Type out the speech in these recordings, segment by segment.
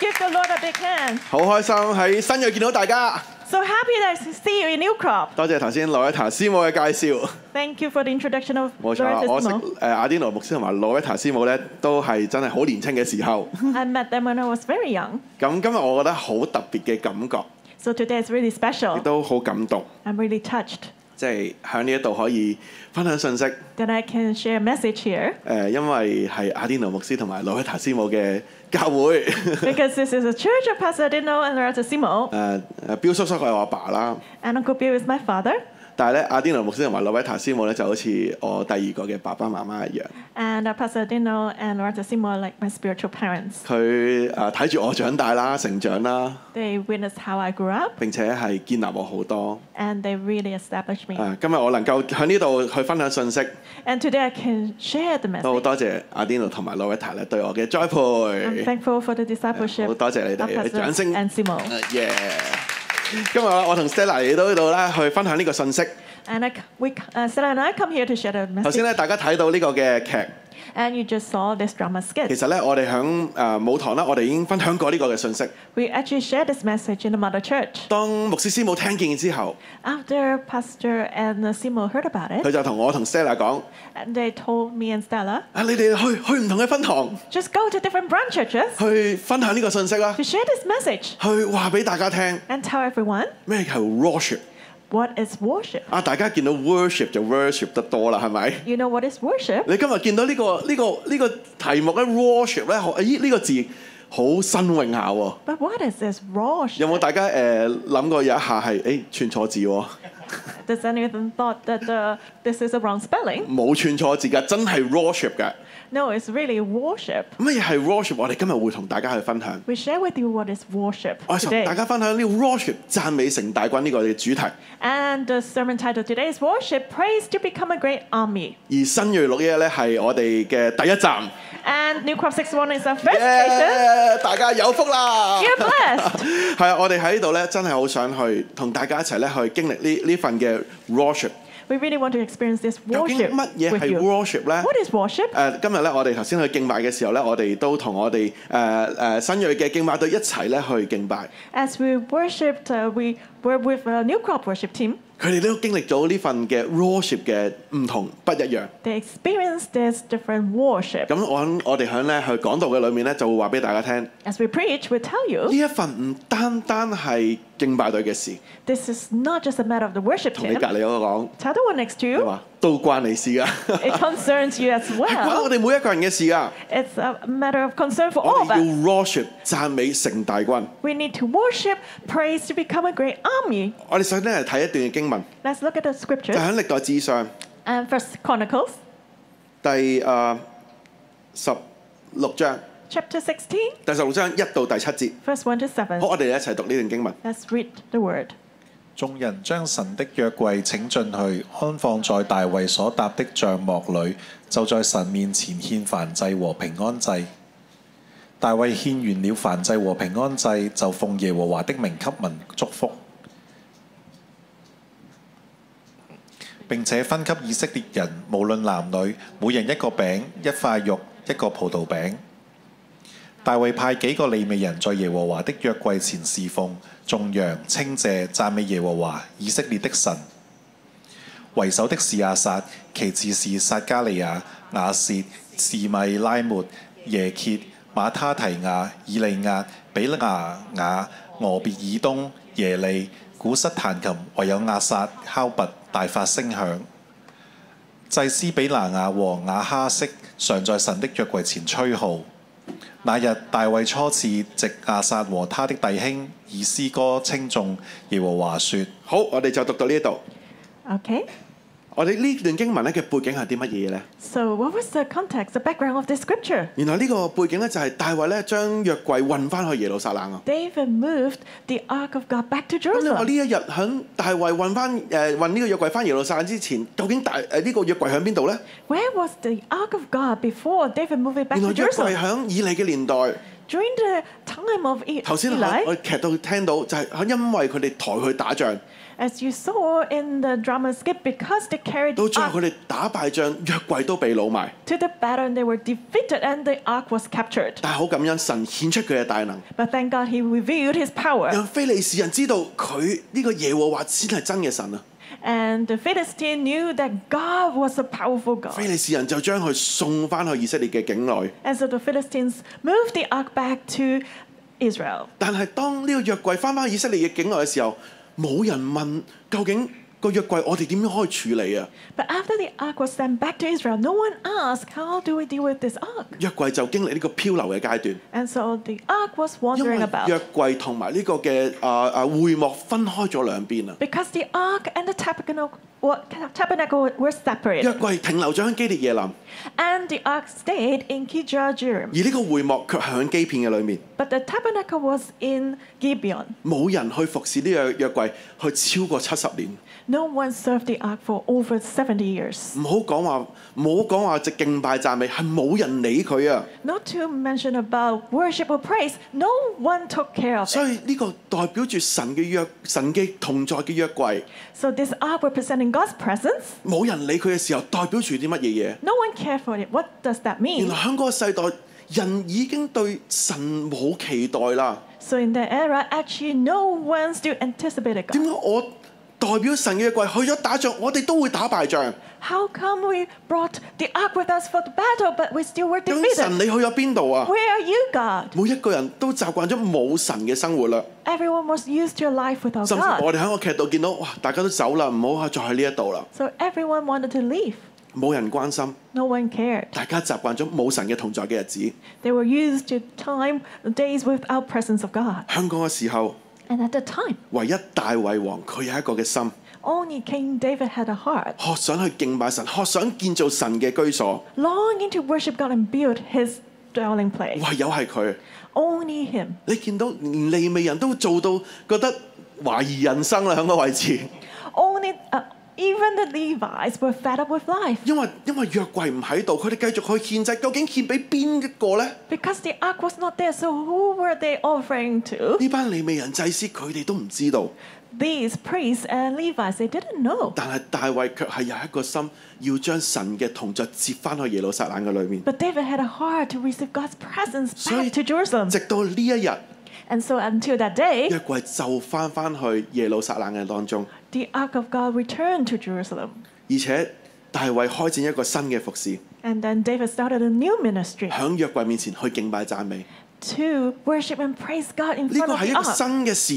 Give the Lord a big hand！好開心喺新約見到大家。So happy to see you in New Crop！多謝唐先羅埃塔絲母嘅介紹。Thank you for the introduction of Lord Jesus. 冇錯啦，我誒亞丁羅牧師同埋羅埃塔絲母咧，都係真係好年青嘅時候。I met them when I was very young。咁今日我覺得好特別嘅感覺。So today is really special。亦都好感動。I'm really touched。即係喺呢一度可以分享信息。That I can share a message here。誒，因為係亞丁羅牧師同埋羅埃塔絲母嘅。教會。Because this is a church of Pastor Dino and Ratasimo. 誒誒，Bill uh, 叔叔係我阿爸啦。And Uncle Bill is my father. 但係咧，阿迪諾牧師同埋羅威塔斯莫咧，就好似我第二個嘅爸爸媽媽一樣。And Pastor Dino and Rev. Simo like my spiritual parents。佢誒睇住我長大啦，成長啦。They w i t n e s s how I grew up。並且係建立我好多。And they really established me。今日我能夠喺呢度去分享信息。And today I can share the message。都好多謝阿迪諾同埋羅威塔咧對我嘅栽培。I'm thankful for the discipleship。好多謝你哋，掌聲。And Simo。Yeah。今日我同 Stella 嚟到呢度咧，去分享呢個信息。頭先咧，大家睇到呢個嘅劇。And you just saw this drama skit。其實咧，我哋響誒母堂啦，我哋已經分享過呢個嘅信息。We actually shared this message in the mother church. church。當牧師師母聽見之後，After Pastor and Simo heard about it，佢就同我同 Stella they told me and Stella。啊，你哋去去唔同嘅分堂。Just go to different branch churches。去分享呢個信息啦。To share this message。去話俾大家聽。And tell everyone。咩係 worship？What is worship？啊，大家見到 worship 就 worship 得多啦，係咪？You know what is worship？你今日見到呢個呢個呢個題目咧，worship 咧，咦呢個字好新榮下喎。But what is this worship？有冇大家誒諗過有一下係誒串錯字？Does anyone thought that this is a wrong spelling？冇串錯字㗎，真係 worship 㗎。no，it's really worship。乜嘢係 worship？我哋今日會同大家去分享。We share with you what is worship today。我同大家分享呢个 worship，赞美成大軍呢個嘅主題。And the sermon title today is worship praise to become a great army。而新月六一咧係我哋嘅第一站。And New Cross i x One is a f l e s s e d day。大家有福啦！Yeah, blessed。係啊，我哋喺呢度咧，真係好想去同大家一齊咧去經歷呢呢份嘅 worship。We really want to experience this worship with you. 乜嘢係 worship 咧？What is worship？誒、呃，今日咧，我哋頭先去敬拜嘅時候咧，我哋都同我哋誒誒新銳嘅敬拜隊一齊咧去敬拜。As we worshipped,、uh, we were with a new crop worship team. 佢哋都經歷咗呢份嘅 worship 嘅唔同不一樣。The experience t h is different worship。咁我我哋喺咧去講道嘅裏面咧就會話俾大家聽。As we preach, we tell you。呢一份唔單單係敬拜隊嘅事。This is not just a matter of the worship team。同你隔離嗰個講。The other one next to you。有嘛？It concerns you as It's a matter of concern for all of us。我哋要 worship 讚美成大軍。We need to worship praise to become a great 我哋首先嚟睇一段嘅经文。us look at the scripture。就喺歷代志上。And First Chronicles。第誒十六章。Chapter sixteen。第十六章一到第七節。First one to seven。好，我哋一齊讀呢段經文。Let's read the word. 眾人將神的約櫃請進去，安放在大衛所搭的帳幕裏，就在神面前獻燔祭和平安祭。大衛獻完了燔祭和平安祭，就奉耶和華的名給民祝福，並且分給以色列人，無論男女，每人一個餅、一塊肉、一個葡萄餅。大衛派幾個利未人在耶和華的約櫃前侍奉。颂扬、称谢、赞美耶和华以色列的神。为首的是亚撒，其次是撒加利亚、亚设、示米拉末、耶怯、马他提亚、以利亚、比亚雅、俄别以东、耶利、古瑟弹琴，唯有亚撒敲拔大发声响。祭司比拿雅和亚哈色常在神的约柜前吹号。那日，大卫初次藉亚萨和他的弟兄以诗歌称颂耶和华说：好，我哋就读到呢度。o k 我哋呢段經文咧嘅背景係啲乜嘢咧？So what was the context, the background of this scripture？原後呢個背景咧就係大衛咧將約櫃運翻去耶路撒冷啊。David moved the ark of God back to Jerusalem。咁你話呢一日響大衛運翻誒運呢個約櫃翻耶路撒冷之前，究竟大誒呢個約櫃喺邊度咧？Where was the ark of God before David moved it back to Jerusalem？然後約櫃喺以利嘅年代。頭先我劇到聽到就係因為佢哋抬去打仗，到最後佢哋打敗仗，約櫃都被攞埋。到最後佢哋打敗仗，約櫃都被攞埋。但係好感恩，神顯出佢嘅大能。revealed His power. 讓非利士人知道佢呢個耶和華先係真嘅神啊！and the Philistine knew that God was a powerful God。菲利斯人就将佢送翻去以色列嘅境内。and so the Philistines moved the ark back to Israel。但系当呢个約柜翻返去以色列嘅境内嘅时候，冇人问究竟。個約櫃我哋點樣以處理啊？But after the ark was sent back to Israel, no one asked how do we deal with this ark. 約櫃就經歷呢個漂流嘅階段。And so the ark was wandering about. 因為約櫃同埋呢個嘅啊啊會幕分開咗兩邊啊。Because the ark and the tabernacle were tabernacle were separated. 約櫃停留咗喺基立耶林。And the ark stayed in Kijarjim. 而呢個會幕卻係喺基片嘅裏面。But the tabernacle was in g i b e o n 冇人去服侍呢個約櫃，去超過七十年。No one served the ark for over seventy years. Not to mention about worship or praise, no one took care of it. So, this ark representing God's presence. No one cared for it. What does that mean? so in that era, actually, no one still anticipated God. 代表神嘅貴去咗打仗，我哋都会打败仗。How come we brought the ark with us for the battle, but we still were defeated？神你去咗边度啊？Where are you, God？每一个人都习惯咗冇神嘅生活啦。Everyone was used to a life without God。甚至我哋喺个剧度见到，哇！大家都走啦，唔好再喺呢一度啦。So everyone wanted to leave。冇人关心。No one cared。大家习惯咗冇神嘅同在嘅日子。They were used to time days without presence of God。香港嘅时候。and at the time。唯一大卫王，佢有一个嘅心。Only King David had a heart。學想去敬拜神，學想建造神嘅居所。Longing to worship God and build His dwelling place。唯有系佢。Only him。你见到连利未人都做到觉得怀疑人生啦，响个位置。Only a Even the Levites were fed up with life. because the ark was not there, so who were they offering to? These priests and Levites, they didn't know. 但係大衛卻係有一個心，要將神嘅同在接翻去耶路撒冷嘅裏面。But David had a heart to receive God's presence back to Jerusalem. And so until that day, the ark of God returned to Jerusalem. And then David started a new ministry。響約櫃面前去敬拜讚美。to worship and praise God in front of us.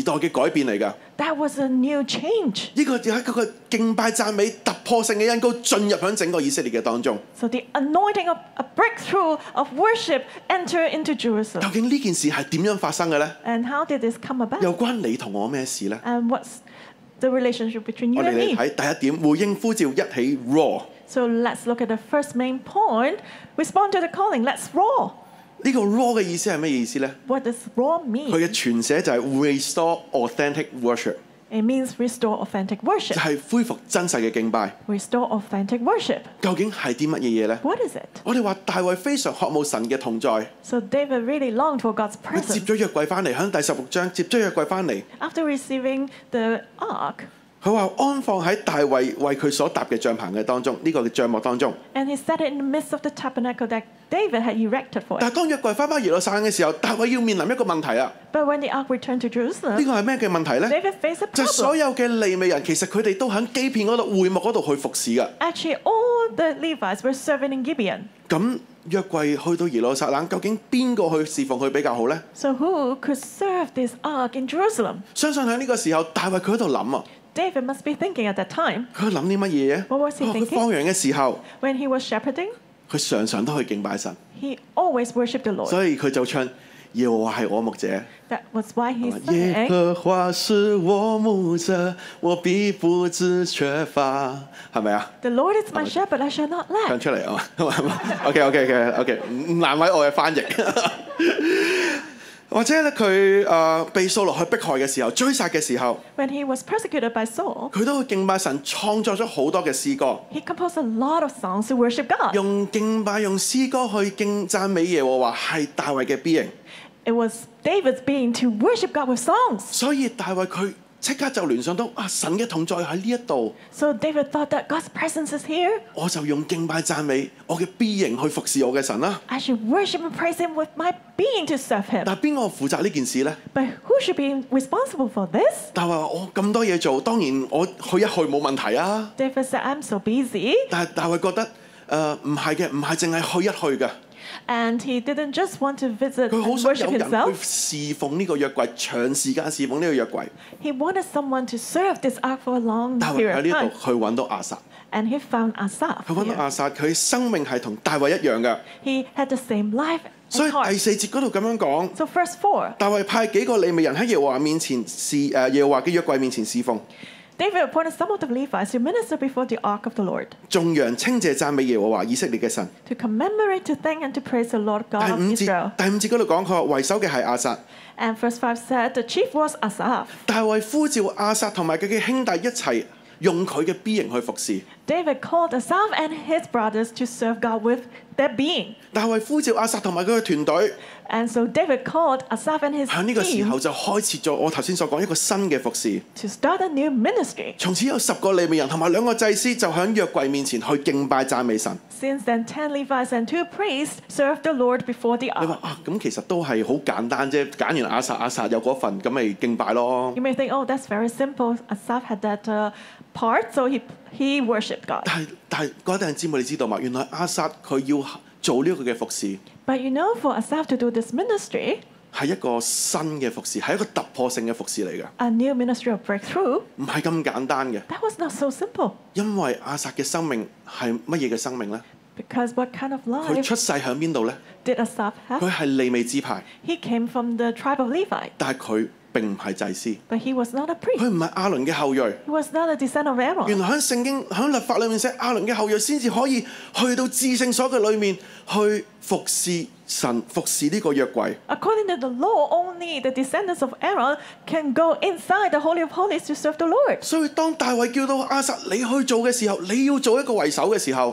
was a new change. 呢個就係嗰個敬拜讚美突破性嘅恩膏進入響整個以色列嘅當中。So the anointing of a breakthrough of worship enter into 究 Jerusalem. 竟呢件事係點樣發生嘅呢？And how did this come about? 又關你同我咩事呢？And what's the relationship between you and 嚟 me? raw。So let's look at the first main point. Respond to the calling. Let's roar. 呢個 law 嘅意思係咩意思咧？佢嘅全寫就係 restore authentic worship。It means restore authentic worship。就係恢復真實嘅敬拜。Restore authentic worship。究竟係啲乜嘢嘢咧？What is it？我哋話大衛非常渴望神嘅同在。So David really longed for God's presence。接咗約櫃翻嚟，響第十六章接咗約櫃翻嚟。After receiving the ark。佢話安放喺大衛為佢所搭嘅帳棚嘅當中，呢個帳幕當中。And he set it in the midst of the tabernacle that David had erected for 但係當約櫃翻返耶路撒冷嘅時候，大衛要面臨一個問題啊。But when the ark returned to Jerusalem，呢個係咩嘅問題咧？David faced a problem。就所有嘅利未人其實佢哋都喺基片嗰度會幕嗰度去服侍噶。Actually, all the Levites were serving in g i b e a n 咁約櫃去到耶路撒冷，究竟邊個去侍奉佢比較好咧？So who could serve this ark in Jerusalem？相信喺呢個時候，大衛佢喺度諗啊。David must be thinking at that time. 佢谂啲乜嘢啊？What was he thinking? When he was shepherding, 佢常常都去敬拜神。He always worshipped the Lord. 所以佢就唱：耶和华是我牧者。That was why he sang. 耶和华是我牧者，我必不知缺乏。系咪啊？The Lord is my shepherd, I shall not lack. 唱出嚟啊 o k OK OK OK，难为我嘅翻译。或者咧佢誒被掃落去迫害嘅時候，追殺嘅時候，w was h he e persecuted n Saul，by 佢都會敬拜神，創作咗好多嘅詩歌。He composed a lot of songs to worship God。用敬拜、用詩歌去敬讚美耶和華，係大衛嘅必贏。It was David's being to worship God with songs。所以大衛佢。即刻就聯想到啊，神嘅同在喺呢一度，我就用敬拜讚美我嘅 B 型去服侍我嘅神啦。my being to serve Him。但邊個負責呢件事咧？但話我咁多嘢做，當然我去一去冇問題啊。但係我覺得誒唔係嘅，唔係淨係去一去嘅。And he didn't just want to visit and worship himself. He wanted someone to serve this ark for a long period of 呢 time. And he found Asaph. 佢揾 here. 到亞撒，佢生命係同大衛一樣嘅。He had the same life 所 and 以第 the 四節嗰度咁樣講，So verse 4. 大衛派幾個利未人喺耶和華面前侍誒耶和華嘅約櫃面前侍奉。David appointed some of the Levites to minister before the ark of the Lord. To commemorate, to thank and to praise the Lord God of Israel。第五節嗰度講佢話為首嘅係亞薩。And verse five said the chief was Asaph。大衛呼召亞薩同埋佢嘅兄弟一齊用佢嘅 B 型去服侍。David called Asaph and his brothers to serve God with their being. And so David called Asaph and his To start a new ministry. Since then, ten Levites and two priests served the Lord before the ark. You may think, oh, that's very simple. Asaph had that uh, part, so he he worshipped God. God。但係但係嗰陣姊妹你知道嘛？原來亞薩佢要做呢個嘅服侍。But you know for Asaph to do this ministry。係一個新嘅服侍，係一個突破性嘅服侍嚟嘅。A new ministry of breakthrough。唔係咁簡單嘅。That was not so simple。因為亞薩嘅生命係乜嘢嘅生命咧？Because what kind of life？佢出世喺邊度咧？Did Asaph have？佢係利未支派。He came from the tribe of Levi。但係佢並唔係祭司，佢唔係阿倫嘅後裔。原來喺聖經、喺律法裏面寫阿倫嘅後裔先至可以去到至聖所嘅裏面去服侍神、服侍呢個約櫃。所以當大衛叫到阿撒你去做嘅時候，你要做一個為首嘅時候，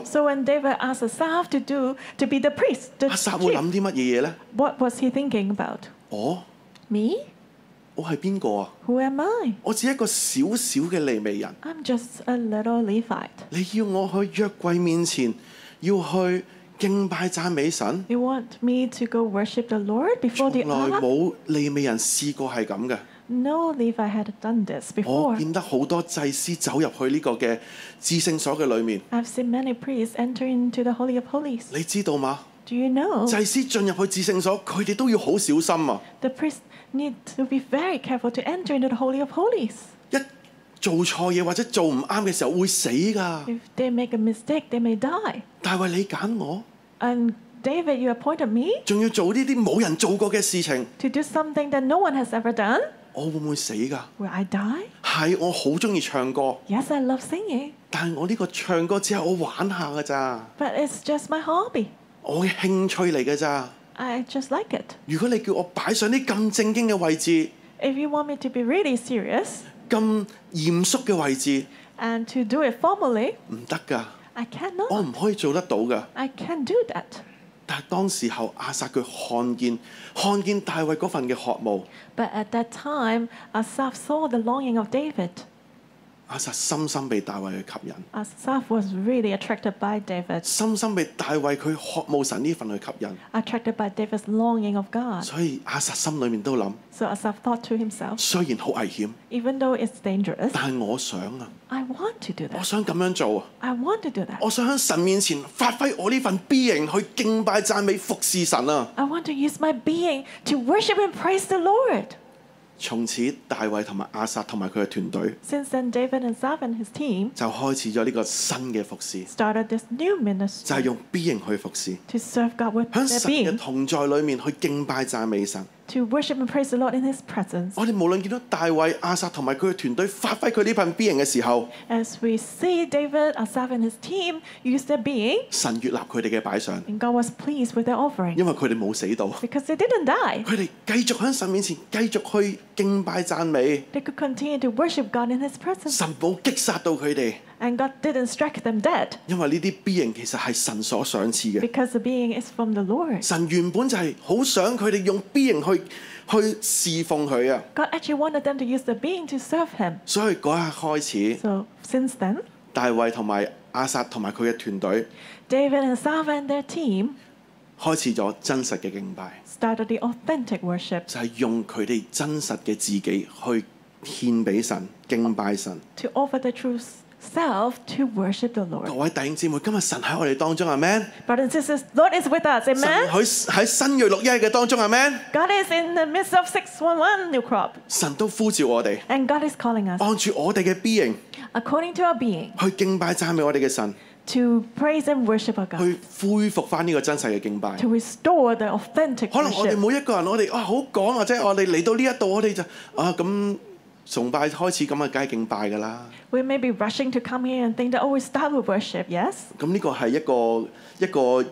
阿撒會諗啲乜嘢嘢咧？我，Me？我係邊個啊？Who am I？我只一個小小嘅利未人。I'm just a little Levite。你要我去約櫃面前，要去敬拜讚美神？You want me to go worship the Lord before the ark？從來冇利未人試過係咁嘅。No Levite had done this before。我見得好多祭司走入去呢個嘅至聖所嘅裏面。I've seen many priests enter into the holy of holies。你知道嗎？Do you know？祭司進入去至聖所，佢哋都要好小心啊！The priest need to be very careful to enter into the holy of holies。一做錯嘢或者做唔啱嘅時候會死㗎。If they make a mistake, they may die。但係你揀我。And David, you appointed me。仲要做呢啲冇人做過嘅事情。To do something that no one has ever done。我會唔會死㗎？Will I die？係我好中意唱歌。Yes, I love singing。但係我呢個唱歌只係我玩下㗎咋。But it's just my hobby。我嘅興趣嚟嘅咋？I just like it。如果你叫我擺上啲咁正經嘅位置，If you want me to be really serious，咁嚴肅嘅位置，and to do it formally，唔得噶。I cannot。我唔可以做得到噶。I can't do that。但係當時候亞撒佢看見，看見大衛嗰份嘅渴望。But at that time, Asa saw the longing of David. 亞撒深深被大衛去吸引。Asaph was really attracted by David, Attracted by David's longing of God. So Asaph thought to himself, 雖然好危險，even though it's dangerous, 但係我想啊，I want to do 我 that. 想咁樣做啊，I want to do that. 我想喺神面前發揮我呢份 being 去敬拜讚美服侍神啊！I want to use my being to worship and praise the Lord. 從此，大衛同埋亞薩同埋佢嘅團隊，就開始咗呢個新嘅服侍 Started this new ministry，就係用 B 型去服侍，To with God serve 喺神嘅同在裏面去敬拜讚美神。To worship and praise the Lord in His presence。我哋無論見到大衛、亞薩同埋佢嘅團隊發揮佢呢份 B 型嘅時候，As we see David, Asa, f and his team use their B，神悦納佢哋嘅擺上。And God was pleased with their offering。因為佢哋冇死到，Because they didn't die。佢哋繼續喺神面前繼續去。敬拜讚美，神寶擊殺到佢哋，them dead。因為呢啲 B g 其實係神所賞賜嘅，Because the B from t h 神 Lord。神原本就係好想佢哋用 B g 去去侍奉佢啊，them to use the B serve Him。所以嗰日開始，since then。大衛同埋阿薩同埋佢嘅團隊，and t h 薩同埋佢嘅團隊。開始咗真實嘅敬拜，就係用佢哋真實嘅自己去獻俾神、敬拜神。各位弟兄姊妹，今日神喺我哋當中係咩？神喺喺新蕊六一嘅當中係咩？神都呼召我哋，按住我哋嘅 being，去敬拜讚美我哋嘅神。to praise and worship o 讚美和敬拜，去恢復翻呢個真實嘅敬拜。To restore the authentic 可能我哋每一個人，我哋啊好講或者我哋嚟到呢一度，我哋就啊咁崇拜開始咁啊，梗係敬拜噶啦。We may be rushing to come here and think that oh, we start with worship, yes？咁呢個係一個一個。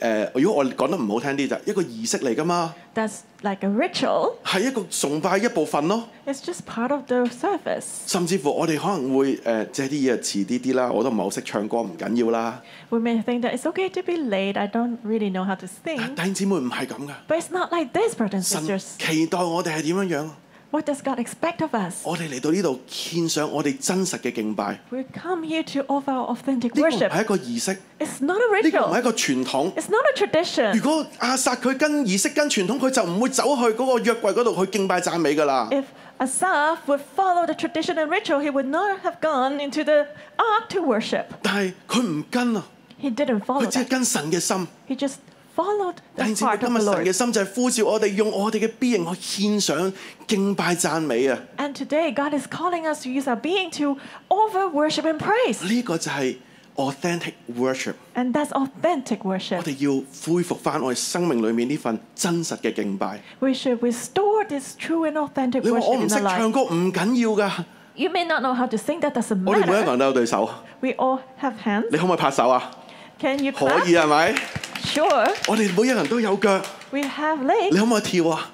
誒，如果我講得唔好聽啲就一個儀式嚟噶嘛。That's like a ritual。係一個崇拜一部分咯。It's just part of the service。甚至乎我哋可能會誒，即係啲嘢遲啲啲啦，我都唔係好識唱歌，唔緊要啦。We may think that it's okay to be late. I don't really know how to sing. 弟兄姊妹唔係咁噶。But it's not like this, brothers and sisters. 期待我哋係點樣樣？What does God expect of us? We come here to offer our authentic worship. It's not a ritual. It's not a tradition. If Asaph would follow the tradition and ritual, he would not have gone into the ark to worship. he did didn't follow. He just followed the heart of the Lord. 神嘅心就係呼召我哋用我哋嘅 being 去獻上敬拜讚美啊！And today God is calling us to use our being to over worship and praise. 呢個就係 authentic worship。And that's authentic 我 worship. 哋要恢復翻我哋生命裏面呢份真實嘅敬拜。We should restore this true and authentic worship 我唔 in our 唱 life. may not know how to sing, that doesn't matter. 人都有對手，We all have hands. 你可唔可以拍手啊？Can you 可 clap? 以係咪？我哋每一人都有腳，你可唔可以跳啊？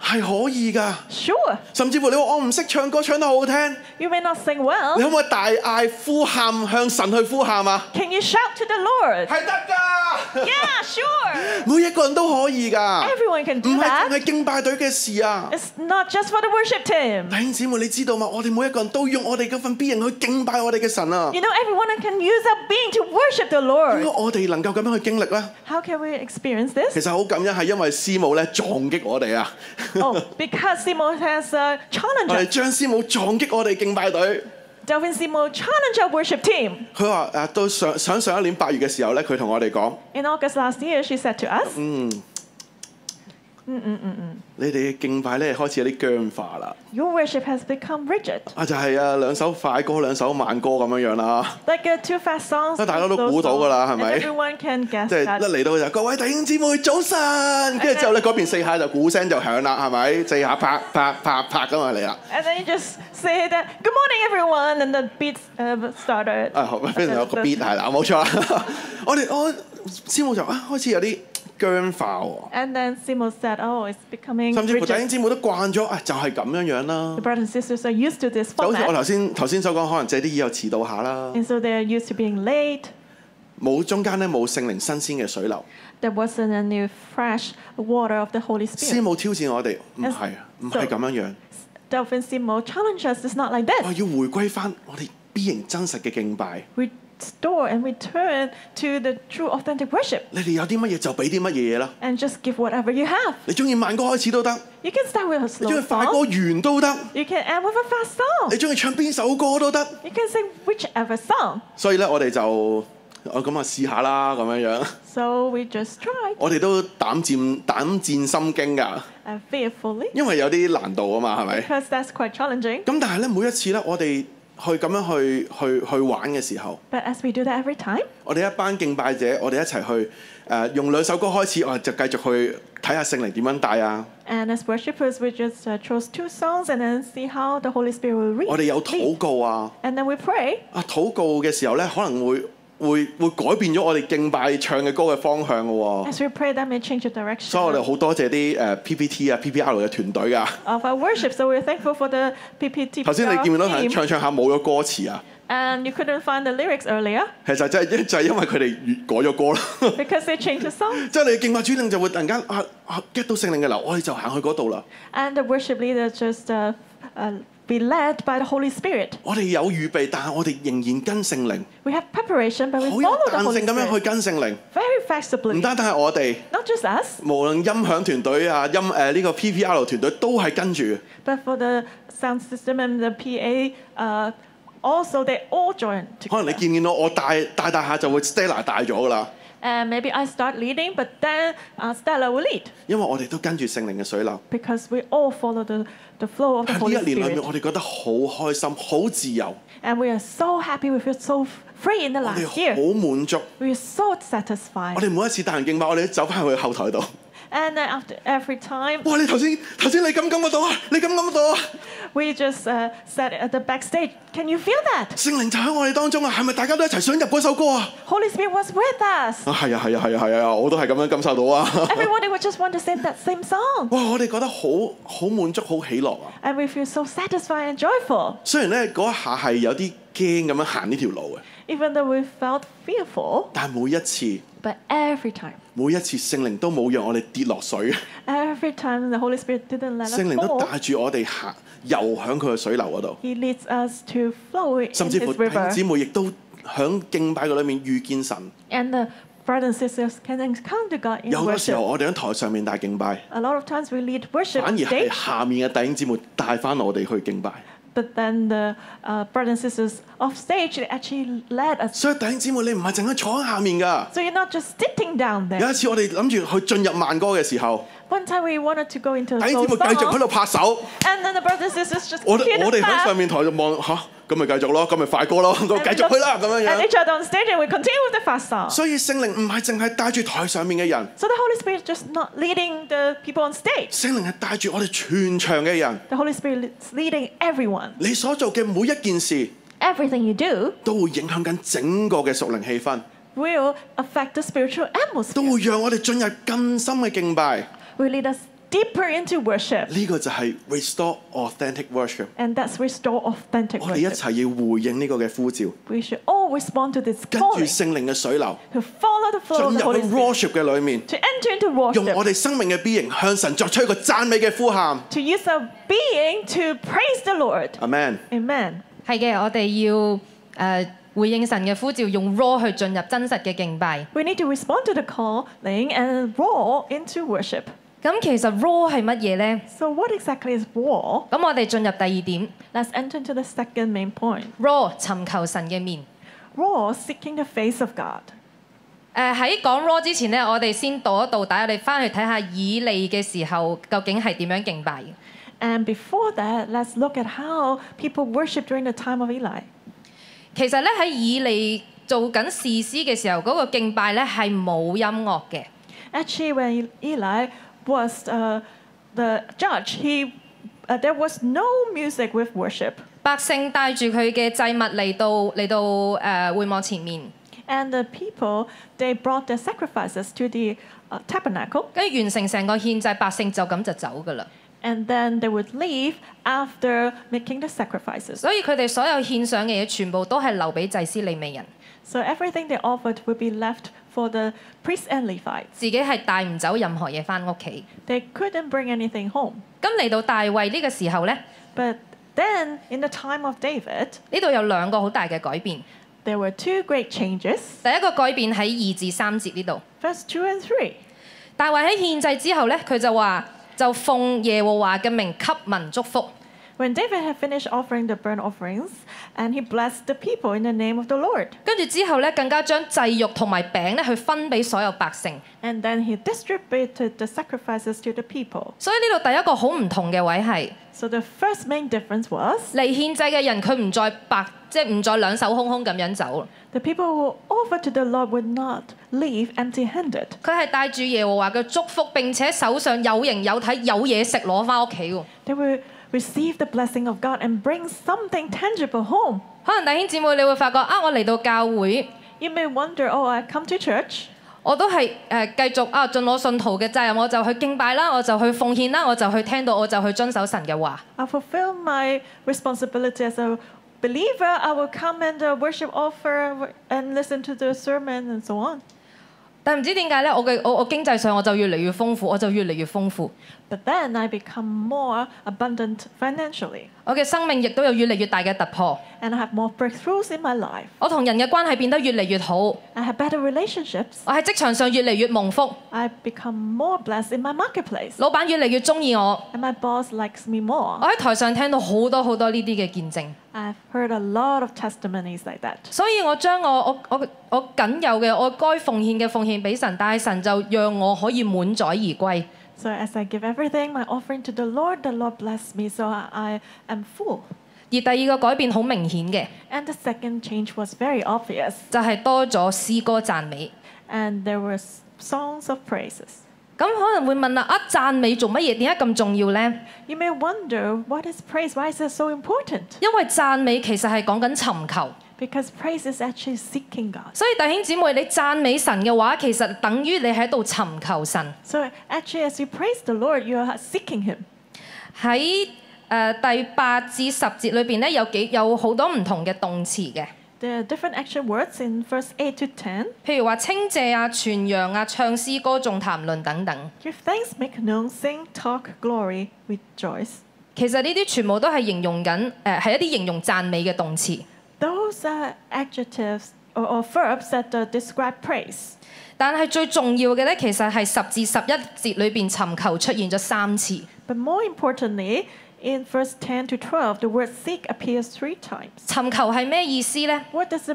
系可以噶，甚至乎你話我唔識唱歌，唱得好好聽。你可唔可以大嗌呼喊向神去呼喊啊？係得㗎，每一個人都可以㗎，唔係淨係敬拜隊嘅事啊！弟兄姊妹，你知道嘛？我哋每一個人都用我哋嗰份 B 型去敬拜我哋嘅神啊！點解我哋能夠咁樣去經歷咧？其實好感恩係因為師母咧撞擊我哋啊！哦，Because Simo has a challenge。係張 Simo 撞擊我哋敬拜隊。d e v i n Simo c h a l l e n g e our worship team。佢話誒，到上上上一年八月嘅時候咧，佢同我哋講。In August last year, she said to us。嗯。嗯嗯嗯嗯，你哋嘅敬拜咧開始有啲僵化啦。Your worship has become rigid。啊就係啊兩首快歌兩首慢歌咁樣樣啦。Like two fast songs。大家都估到㗎啦係咪？Everyone can guess 即係一嚟到就各位弟兄姊妹早晨，跟住之後咧嗰邊四下就鼓聲就響啦係咪？四下啪啪啪啪咁啊嚟啦。And then you just say that good morning everyone and the beats started。啊好，邊有個 beat 係啦冇錯。我哋我先母就啊開始有啲。僵化喎，甚至乎仔英姊妹都慣咗，誒就係咁樣樣啦。The brothers sisters to this are used and 就如我頭先頭先所講，可能借啲已有遲到下啦。And so they are used to being late。冇中間咧，冇聖靈新鮮嘅水流。There wasn't a n e w fresh water of the Holy Spirit。師母挑戰我哋，唔係啊，唔係咁樣樣。Dolphin Simo challenges us not like that。要回歸翻我哋 B 型真實嘅敬拜。store and return to the true authentic worship。你哋有啲乜嘢就俾啲乜嘢啦。And just give whatever you have。你中意慢歌開始都得。You can start with a slow song。中意快歌完都得。You can end with a fast song。你中意唱邊首歌都得。You can sing whichever song。所以咧，我哋就我咁啊試下啦，咁樣樣。So we just try。我哋都膽戰膽戰心驚㗎。And fearfully。因為有啲難度啊嘛，係咪？Because that's quite challenging。咁但係咧，每一次咧，我哋去咁樣去去去玩嘅時候，But that time，as we every do 我哋一班敬拜者，我哋一齊去誒用兩首歌開始，我哋就繼續去睇下聖靈點樣帶啊。And as worshippers, we just chose two songs and then see how the Holy Spirit will r e a d 我哋有禱告啊。And then we pray. 啊禱告嘅時候咧，可能會。會會改變咗我哋敬拜唱嘅歌嘅方向喎。As we pray, that may change the direction. 所以我哋好多謝啲誒 PPT 啊、PPL 嘅團隊啊。Of our worship, so we r e thankful for the PPT. 頭先你見唔見到唱唱下冇咗歌詞啊？And you couldn't find the lyrics earlier. 其實就係就係因為佢哋改咗歌啦。Because they changed the song. 即係你敬拜主領就會突然間啊啊 get 到聖靈嘅流，我哋就行去嗰度啦。And the worship leader just, um. be by led the Holy Spirit。我哋有預備，但係我哋仍然跟聖靈。We have preparation, but we follow the Holy Spirit. 好彈性咁樣去跟聖靈。Very flexibly. 唔單單係我哋。Not just us. 無論音響團隊啊，音誒呢個 PPL 團隊都係跟住。But for the sound system and the PA, also they all join together. 可能你見唔見到我大大大下就會 Stella 大咗啦？誒，maybe I start leading, but then Stella will lead. 因為我哋都跟住聖靈嘅水流。Because we all follow the the flow of the 呢一年里面我哋覺得好開心好自由 and we are so happy we feel so free in the life 好滿足 we are so satisfied 我哋每一次大行径吧我哋都走翻去後台度 And after every time，哇！你頭先頭先你感感覺到啊，你感感覺到啊。We just sat at the backstage。Can you feel that？聖靈就喺我哋當中啊，係咪大家都一齊想入嗰首歌啊？Holy Spirit was with us。啊係啊係啊係啊係啊！我都係咁樣感受到啊。Everybody would just want to sing that same song。哇！我哋覺得好好滿足，好喜樂啊。And we feel so satisfied and joyful。雖然咧嗰一下係有啲驚咁樣行呢條路嘅。Even though we felt fearful。但每一次。But time，every 每一次圣灵都冇让我哋跌落水。Every time the Holy Spirit didn't let us f a 都带住我哋行游响佢嘅水流嗰度。He leads us to flow in 甚至乎弟兄姊妹亦都响敬拜嘅裏面遇见神。And the brothers and sisters can c o u n t e God in worship. 有嘅時候我哋喺台上面带敬拜。A lot of times we lead worship. 反而系下面嘅弟兄姊妹带翻我哋去敬拜。but then the uh, brothers and sisters off stage they actually led us. 所以弟兄姊妹，你唔係淨係坐喺下面㗎。So you're not just sitting down there. 有一次我哋諗住去進入慢歌嘅時候。One time we wanted to go into 弟兄姊妹繼續喺度拍手。And then the brothers and sisters just 我哋我哋喺上面台度望嚇。咁咪繼續咯，咁咪快歌咯，咁繼續去啦，咁樣樣。所以聖靈唔係淨係帶住台上面嘅人。聖靈係帶住我哋全場嘅人。你所做嘅每一件事，都會影響緊整個嘅屬靈氣氛，都會讓我哋進入更深嘅敬拜。deeper into worship. 呢個就係 restore authentic worship. And that's restore authentic worship. We should all respond to this calling。跟住聖靈嘅水流。To follow the flow of the Holy Spirit。進入去 worship 嘅裏面。To enter into worship. To use our being to praise the Lord. Amen. Lord。Amen。Amen。係嘅，我哋要誒。回應神嘅呼召，用 raw 去進入真實嘅敬拜。We need to respond to the calling and raw into worship. 咁其實 raw 係乜嘢呢？So what exactly is raw？咁我哋進入第二點。Let's enter into the second main point. Raw 尋求神嘅面。Raw seeking the face of God。誒喺講 raw 之前呢，我哋先讀一讀，大家我哋翻去睇下以利嘅時候究竟係點樣敬拜嘅。And before that, let's look at how people worship during the time of Eli. when Eli was uh, the judge. He uh, there was no music with worship. And the people they brought their sacrifices to the uh, tabernacle. And then they would leave after making the sacrifices. So everything they offered would be left for priests the and 自己係帶唔走任何嘢翻屋企。They couldn't bring anything home。咁嚟到大衛呢個時候咧，But then in the time of David，呢度有兩個好大嘅改變。There were two great changes。第一個改變喺二至三節呢度。First two and three。大衛喺獻祭之後咧，佢就話就奉耶和華嘅名給民祝福。When David had finished offering the burnt offerings, and he blessed the people in the name of the Lord. 跟住之後咧，更加將祭肉同埋餅咧去分俾所有百姓。And then he distributed the sacrifices to the people. 所以呢度第一個好唔同嘅位係。So the first main difference was 嚟獻祭嘅人，佢唔再白，即係唔再兩手空空咁樣走。The people who offered to the Lord would not leave empty-handed。佢係帶住耶和華嘅祝福，並且手上有形有體有嘢食攞翻屋企喎。They were receive the blessing of God and bring something tangible home. 可能弟兄姊妹你會發覺啊，我嚟到教會。You may wonder, oh, I come to church. 我都係誒、呃、繼續啊，盡我信徒嘅責任，我就去敬拜啦，我就去奉獻啦，我就去聽到，我就去遵守神嘅話。I fulfill my responsibility as a believer. I will come and uh, worship offer and listen to the sermon and so on. 但唔知點解咧，我嘅我我經濟上我就越嚟越豐富，我就越嚟越豐富。but then I become more abundant financially. 我嘅生命亦都有越嚟越大嘅突破。And I have more breakthroughs in my life. 我同人嘅關係變得越嚟越好。I have better relationships. I become more blessed in my marketplace. 老闆越嚟越中意我。And my boss likes me more. I have heard a lot of testimonies like that. 所以我將我我我我僅有嘅我該奉獻嘅奉獻俾神，但係神就讓我可以滿載而歸。so as I give everything, my offering to the Lord, the Lord bless me, so I am full. 而第二個改變好明顯嘅，And the second change was very obvious. 就係多咗詩歌讚美。And there were songs of praises. 咁可能會問啦，啊讚美做乜嘢？點解咁重要呢？You may wonder what is praise? Why is it so important? 因為讚美其實係講緊尋求。because praise is actually seeking God. 所以弟兄姊妹，你讚美神嘅話，其實等於你喺度尋求神。So actually, as you praise the Lord, you are seeking Him. 喺誒第八至十節裏邊咧，有幾有好多唔同嘅動詞嘅。There are different action words in verse eight to ten. 譬如話稱謝啊、傳揚啊、唱詩歌、頌談論等等。Give thanks, make known, sing, talk, glory, rejoice. 其實呢啲全部都係形容緊誒，係、呃、一啲形容讚美嘅動詞。those are adjectives or, verbs that uh, describe But more importantly, in verse ten to twelve, the word seek appears three times。尋求係咩意思咧？What does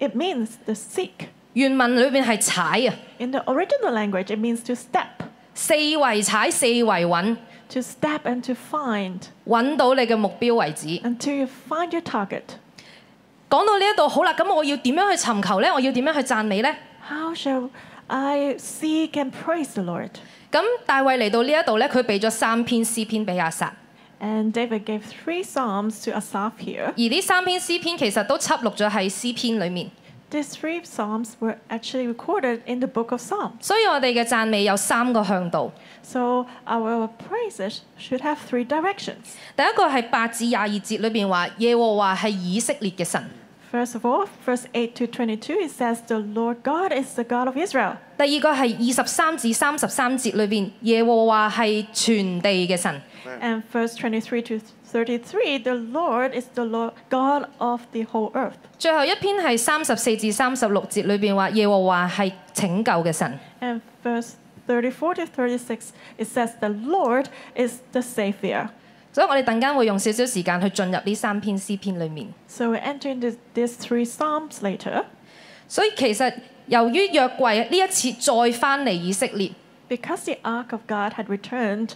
it means the seek？原文裏邊係踩啊。In the original language, it means to step. step。四圍踩，四圍揾。To step and to find。揾到你嘅目標為止。Until you find your target。講到呢一度好啦，咁我要點樣去尋求咧？我要點樣去讚美咧？How shall I seek and praise the Lord？咁大衛嚟到呢一度咧，佢俾咗三篇詩篇俾阿薩。And David gave three psalms to Asaph here。而呢三篇詩篇其實都輯錄咗喺詩篇裏面。These three psalms were actually recorded in the book of Psalms。所以我哋嘅讚美有三個向度。So our praises should have three directions。第一個係八至廿二節裏邊話耶和華係以色列嘅神。First of all, verse 8 to 22, it says, The Lord God is the God of Israel. And verse 23 to 33, the Lord is the Lord God of the whole earth. And verse 34 to 36, it says, The Lord is the Savior. 所以我哋等間會用少少時間去進入呢三篇詩篇裏面。所以其實由於約櫃呢一次再翻嚟以色列，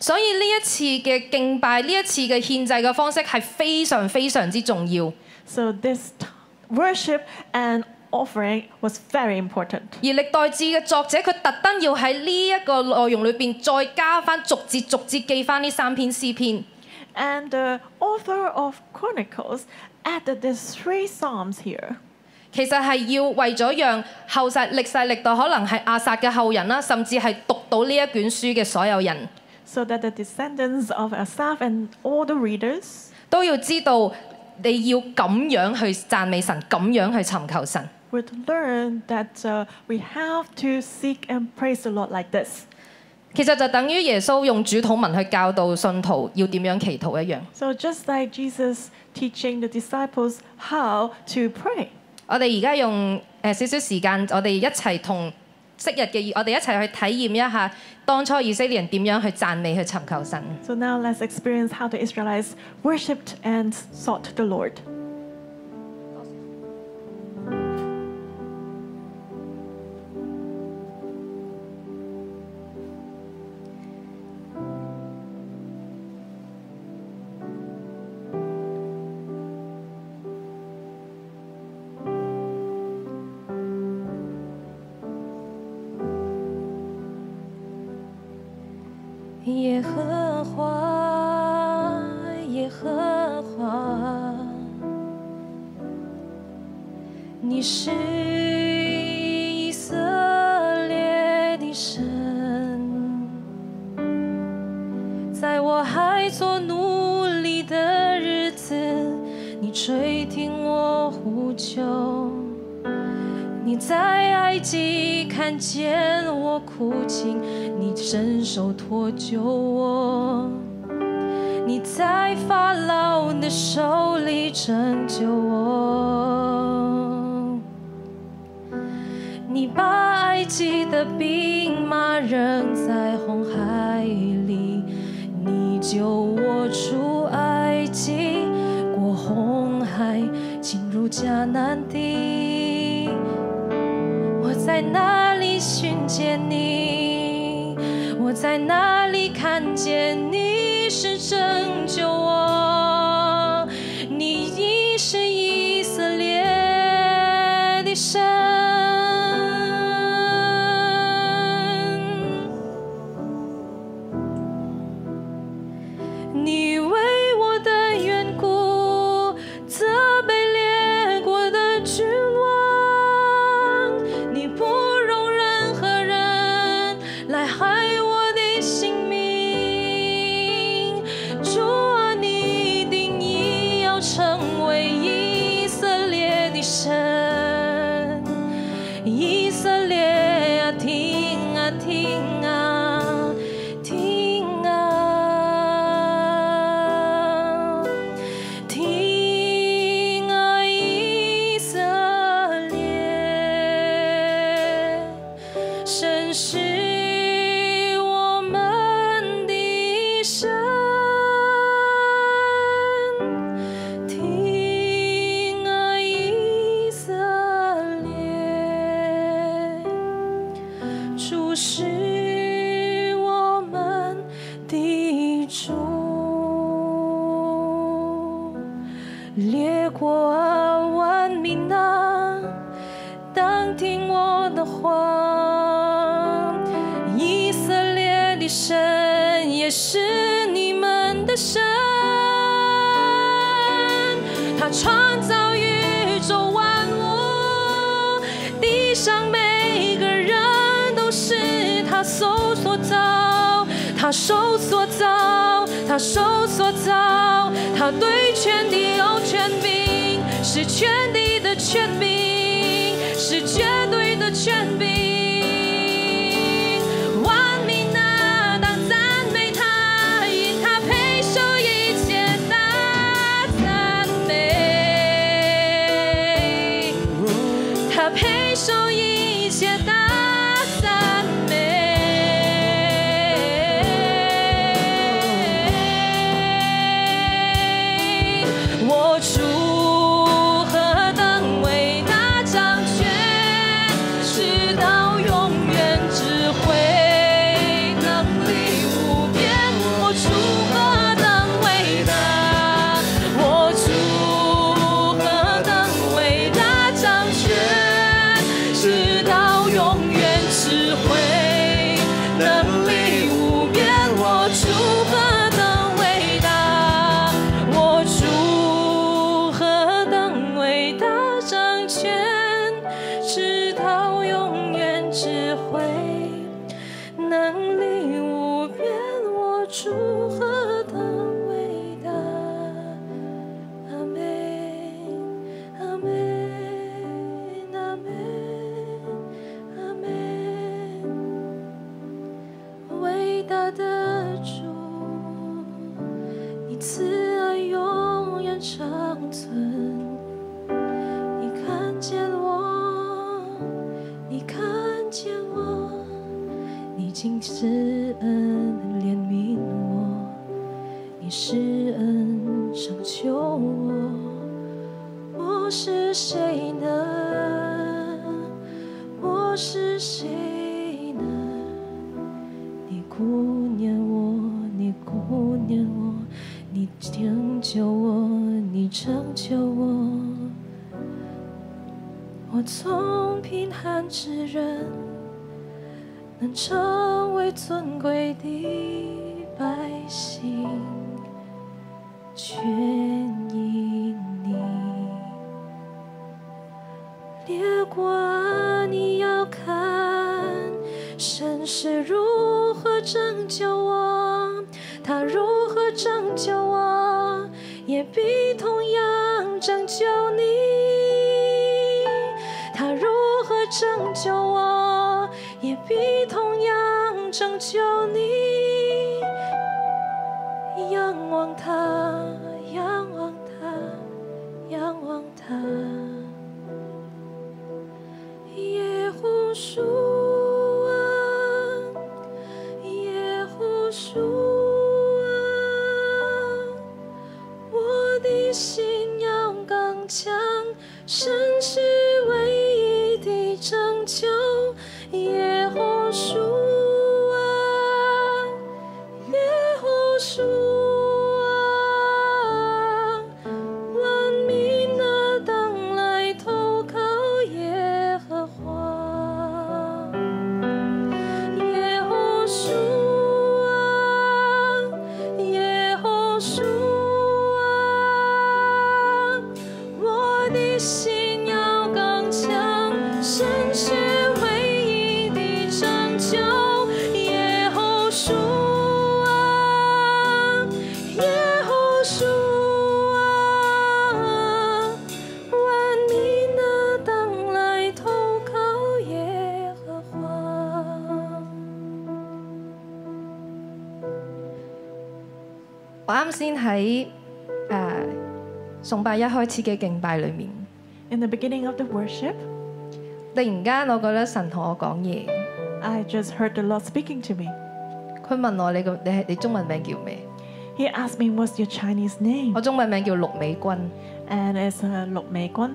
所以呢一次嘅敬拜呢一次嘅獻祭嘅方式係非常非常之重要。而歷代志嘅作者佢特登要喺呢一個內容裏邊再加翻逐節逐節記翻呢三篇詩篇。and the author of Chronicles added these three psalms here. 其實係要為咗讓後世歷世歷代可能係亞撒嘅後人啦，甚至係讀到呢一卷書嘅所有人。So that the descendants of Asaph and all the readers 都要知道你要咁樣去讚美神，咁樣去尋求神。Would learn that uh, we have to seek and praise the Lord like this. 其實就等於耶穌用主統文去教導信徒要點樣祈禱一樣。我哋而家用誒少少時間，我哋一齊同昔日嘅我哋一齊去體驗一下當初以色列人點樣去讚美、去尋求神。请是恩怜悯我，你是恩拯救我，我是谁呢？我是谁呢？你顾念我，你顾念我，你拯救我，你拯救我，我从贫寒之人，能成。寸归田。我啱先喺誒崇拜一開始嘅敬拜裏面，突然間我覺得神同我講嘢。佢問我你個你係你中文名叫咩？我中文名叫陸美君。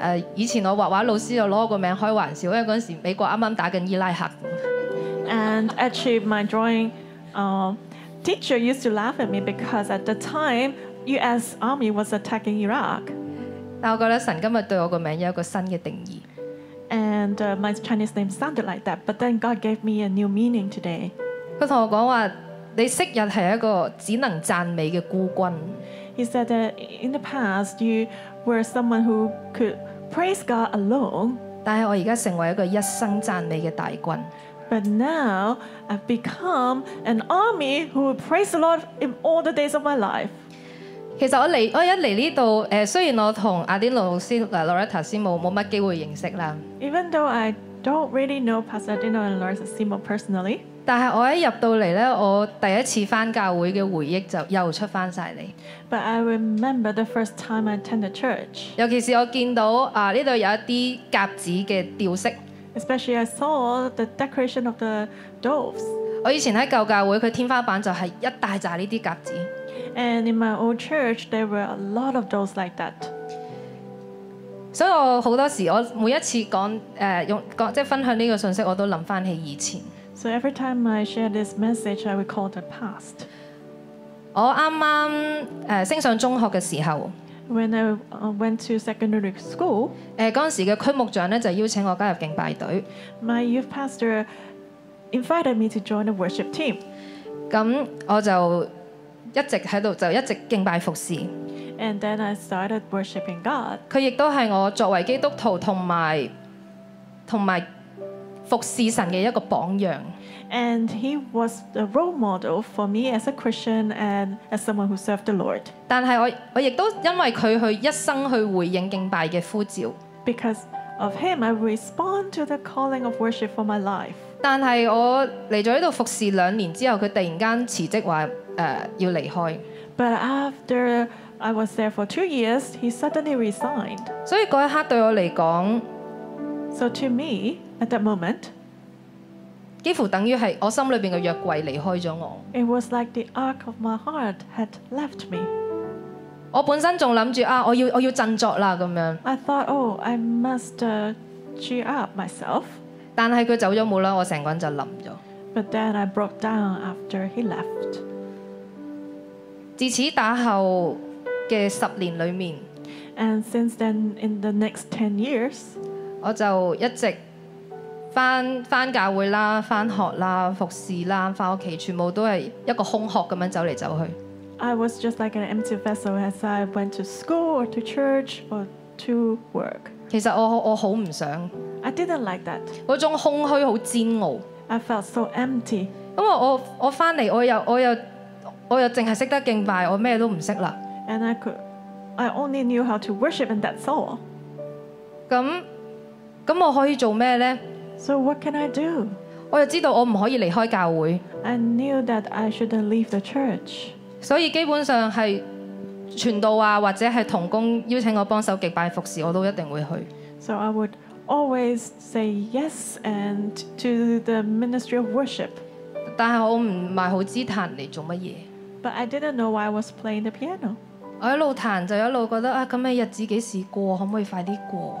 誒以前我畫畫老師就攞我個名開玩笑，因為嗰陣時美國啱啱打緊伊拉克。teacher used to laugh at me because at the time U.S. Army was attacking Iraq. And uh, my Chinese name sounded like that, but then God gave me a new meaning he said that in the past you were someone who could praise God alone. But now I've become an army who will praise the Lord in all the days of my life. 其實我嚟我一嚟呢度誒，雖然我同阿典老師誒 Loretta 師母冇乜機會認識啦。Even though I don't really know Pastor Dino and Loretta 師母 personally，但係我一入到嚟咧，我第一次返教會嘅回憶就又出翻晒嚟。But I remember the first time I attended church。尤其是我見到啊呢度有一啲鴿子嘅吊飾。Especially I saw the decoration of the doves. 我以前喺舊教會，佢天花板就係一大扎呢啲鴿子。And in my old church, there were a lot of those like that. 所以我好多時，我每一次講誒用講即係分享呢個信息，我都諗翻起以前。So every time I share this message, I recall the past. 我啱啱誒升上中學嘅時候。when I uh, went to secondary school，誒嗰陣時嘅區牧長咧就邀請我加入敬拜隊。My youth pastor invited me to join the worship team。咁我就一直喺度就一直敬拜服侍。And then I started worshiping God。佢亦都係我作為基督徒同埋同埋服侍神嘅一個榜樣。and he was the role model for me as a Christian and as someone who served the Lord. because of him, I respond to the calling of worship for my life. life。但係我嚟咗呢度服侍兩年之後，佢突然間辭職話誒、呃、要離開。But after I was there for two years, he suddenly resigned。所以嗰一刻對我嚟講，So to me at that moment。幾乎等於係我心裏邊嘅約櫃離開咗我。我本身仲諗住啊，我要我要振作啦咁樣。但係佢走咗冇啦，我成個人就冧咗。自此打後嘅十年裏面，我就一直。翻翻教会啦，翻学啦，服侍啦，翻屋企，全部都系一个空壳咁样走嚟走去。I was just like an empty vessel as I went to school or to church or to work。其實我我好唔想。I didn't like that。嗰種空虛好煎熬。I felt so empty。因為我我翻嚟我又我又我又淨係識得敬拜，我咩都唔識啦。And I could, I only knew how to worship in that soul。咁咁我可以做咩咧？So what can I do? 我又知道我唔可以離開教會。所以基本上係傳道啊，或者係同工邀請我幫手極拜服侍，我都一定會去。但係我唔係好知彈嚟做乜嘢。我一路彈就一路覺得啊，咁嘅日子幾時過，可唔可以快啲過？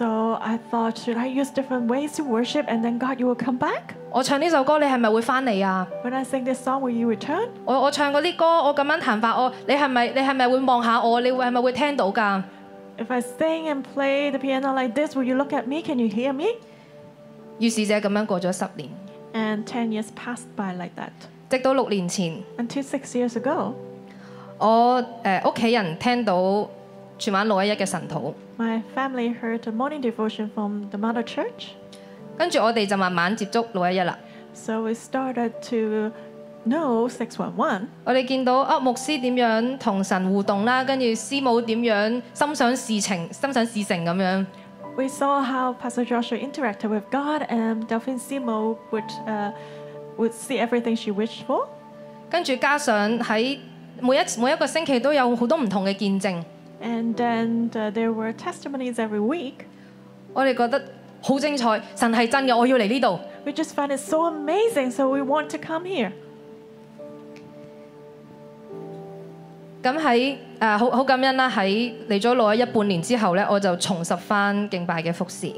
So I thought, should I use different ways to worship and then God, you will come back? 我唱呢首歌，你係咪會翻嚟啊？When I sing this song, will you return? 我我唱嗰啲歌，我咁樣彈法，我你係咪你係咪會望下我？你會係咪會聽到㗎？If I sing and play the piano like this, will you look at me? Can you hear me? 於是者咁樣過咗十年，And 10 years passed by like that. 直到六年前，Until six years ago, 我誒屋企人聽到全晚六一一嘅神土，跟住我哋就慢慢接觸六一一啦。我哋見到啊，牧師點樣同神互動啦，跟住師母點樣心想事情、心想事成咁樣。跟住加上喺每一每一個星期都有好多唔同嘅見證。And then uh, there were testimonies every week. We just found it so amazing, so we want to come here. 咁喺誒好好感恩啦，喺嚟咗六一一半年之後咧，我就重拾翻敬拜嘅服侍。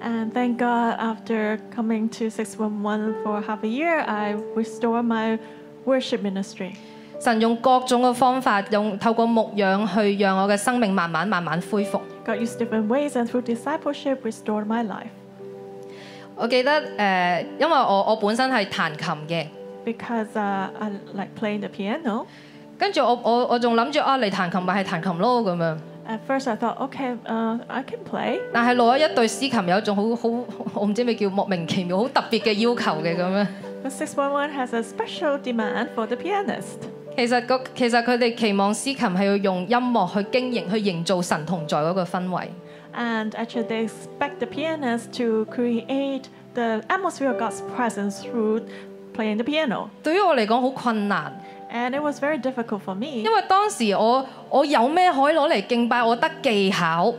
And thank God, after coming to 611 for half a year, I restore my worship ministry. 神用各種嘅方法，用透過牧養去讓我嘅生命慢慢慢慢恢復。我記得誒，因為我我本身係彈琴嘅，跟住我我我仲諗住啊嚟彈琴咪係彈琴咯咁樣。但係攞咗一對司琴有種好好我唔知咩叫莫名其妙好特別嘅要求嘅咁樣。其實個其實佢哋期望司琴係要用音樂去經營、去營造神同在嗰個氛圍。對於我嚟講好困難，因為當時我我有咩可以攞嚟敬拜？我得技巧，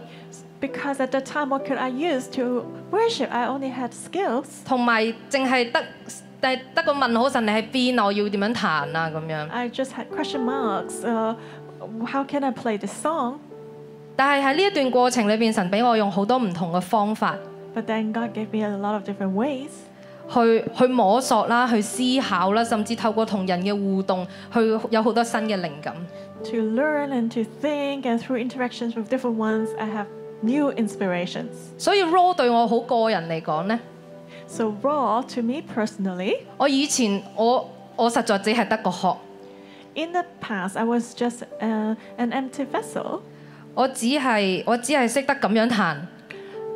同埋淨係得。但係得個問號神你喺邊啊？我要點樣彈啊？咁樣。I just had question marks. How can I play the song？但係喺呢一段過程裏邊，神俾我用好多唔同嘅方法。But then God gave me a lot of different ways。去去摸索啦，去思考啦，甚至透過同人嘅互動，去有好多新嘅靈感。To learn and to think and through interactions with different ones, I have new inspirations. 所以 role 對我好個人嚟講咧。So raw to me personally. 我以前我我實在只係得個殼。In the past, I was just uh, an empty vessel. 我只係我只係識得咁樣彈。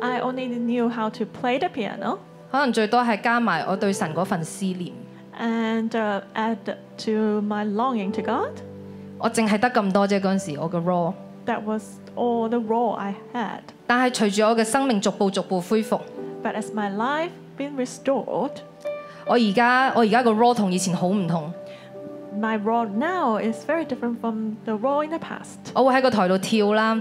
I only knew how to play the piano. 可能最多係加埋我對神嗰份思念。And、uh, add to my longing to God. 我淨係得咁多啫，嗰陣時我嘅 raw。That was all the raw I had. 但係隨住我嘅生命逐步逐步恢復。But as my life 我而家我而家個 rod 同以前好唔同。我會喺個台度跳啦。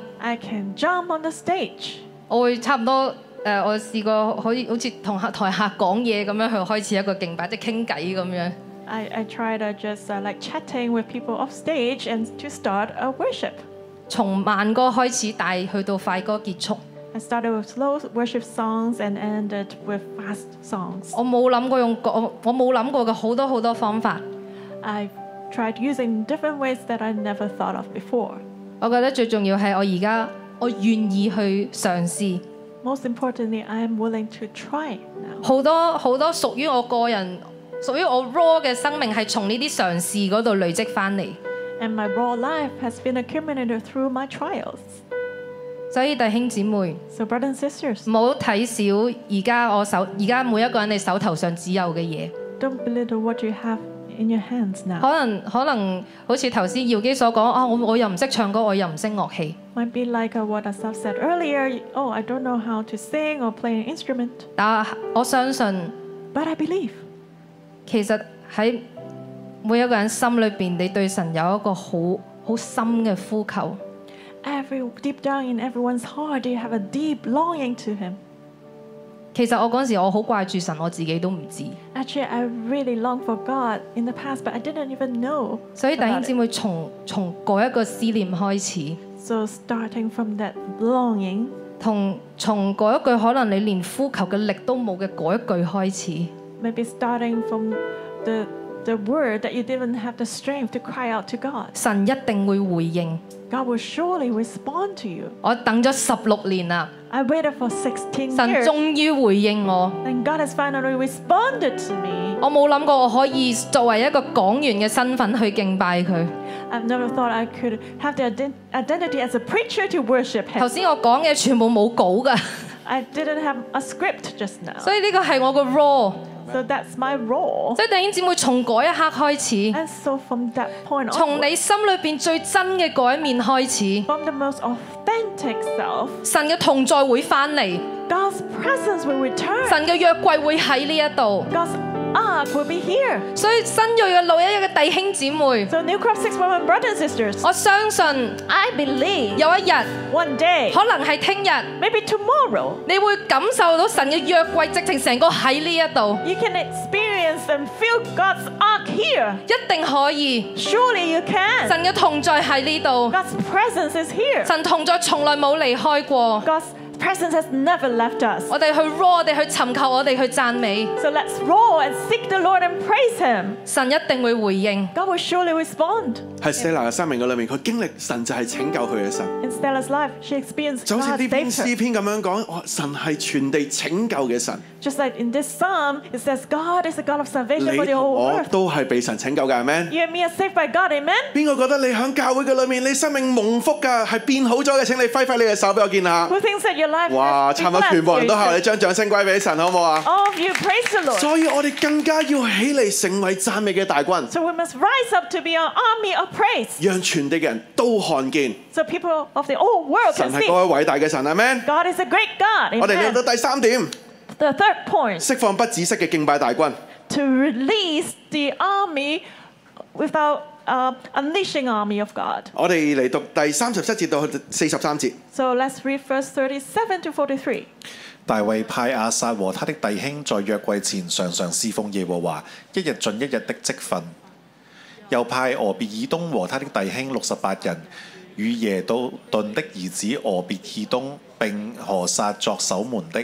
我會差唔多誒，我試過可以好似同客台下講嘢咁樣去開始一個敬拜，即係傾偈咁樣。從慢歌開始，帶去到快歌結束。I started with slow worship songs and ended with fast songs. I tried using different ways that I never thought of before. Most importantly, I am willing to try now. 好多好多屬於我個人、屬於我 raw my raw life has been accumulated through my trials. 所以弟兄姊妹，唔好睇少而家我手而家每一个人你手头上只有嘅嘢。可能可能好似头先耀基所讲啊，我我又唔识唱歌，我又唔识乐器。但我相信，其實喺每一個人心裏边，你對神有一個好好深嘅呼求。every deep down in everyone's heart, you have a deep longing to Him. 其實我嗰陣時我好掛住神，我自己都唔知。Actually, I really long for God in the past, but I didn't even know. 所以弟兄姊妹從從嗰一個思念開始。So starting from that longing，同從嗰一句可能你連呼求嘅力都冇嘅嗰一句開始。Maybe starting from the the word that you didn't have the strength to cry out to God, God will surely respond to you. I waited for sixteen And God has finally responded to i have never thought I could have the identity as a preacher to worship I did didn't have a script just now. So my role。即系弟兄姊妹，从嗰一刻开始，从你心里边最真嘅嗰一面开始，神嘅同在会翻嚟。God's presence will return. 神嘅約櫃會喺呢一度。God's ark will be here. 所以新銳嘅老一一嘅弟兄姊妹。So new crop six women brothers and sisters. 我相信，I believe 有一日，one day 可能係聽日，maybe tomorrow，你會感受到神嘅約櫃直情成個喺呢一度。You can experience and feel God's ark here. 一定可以。Surely you can. 神嘅同在喺呢度。God's presence is here. 神同在從來冇離開過。God's presence has never left us. 我哋去 roar，我哋去尋求，我哋去讚美。So let's roar and seek the Lord and praise Him. God will surely respond. 喺 Stella 嘅生命嘅裏面，佢經歷神就係拯救佢嘅神。In Stella's life, she experienced God's 就好似呢篇詩篇咁樣講，神係全地拯救嘅神。just like in this psalm, it says God is the God of salvation for the whole world. You and me are saved by God, Amen. Who thinks that your life is better? Wow! all of you praise the Lord. So we must rise up to be an army of praise. praise。讓全地嘅人都看見。So people of the whole world can God is a great God. God。我哋嚟到第三點。釋放不止責嘅敬拜大軍。To release the army without unleashing army of God。我哋嚟讀第三十七節到四十三節。So let's read verse thirty-seven to forty-three。大卫派阿撒和他的弟兄在约柜前常常侍奉耶和华，一日進一日的积分。又派俄别以东和他的弟兄六十八人与耶都顿的儿子俄别以东并何撒作守门的。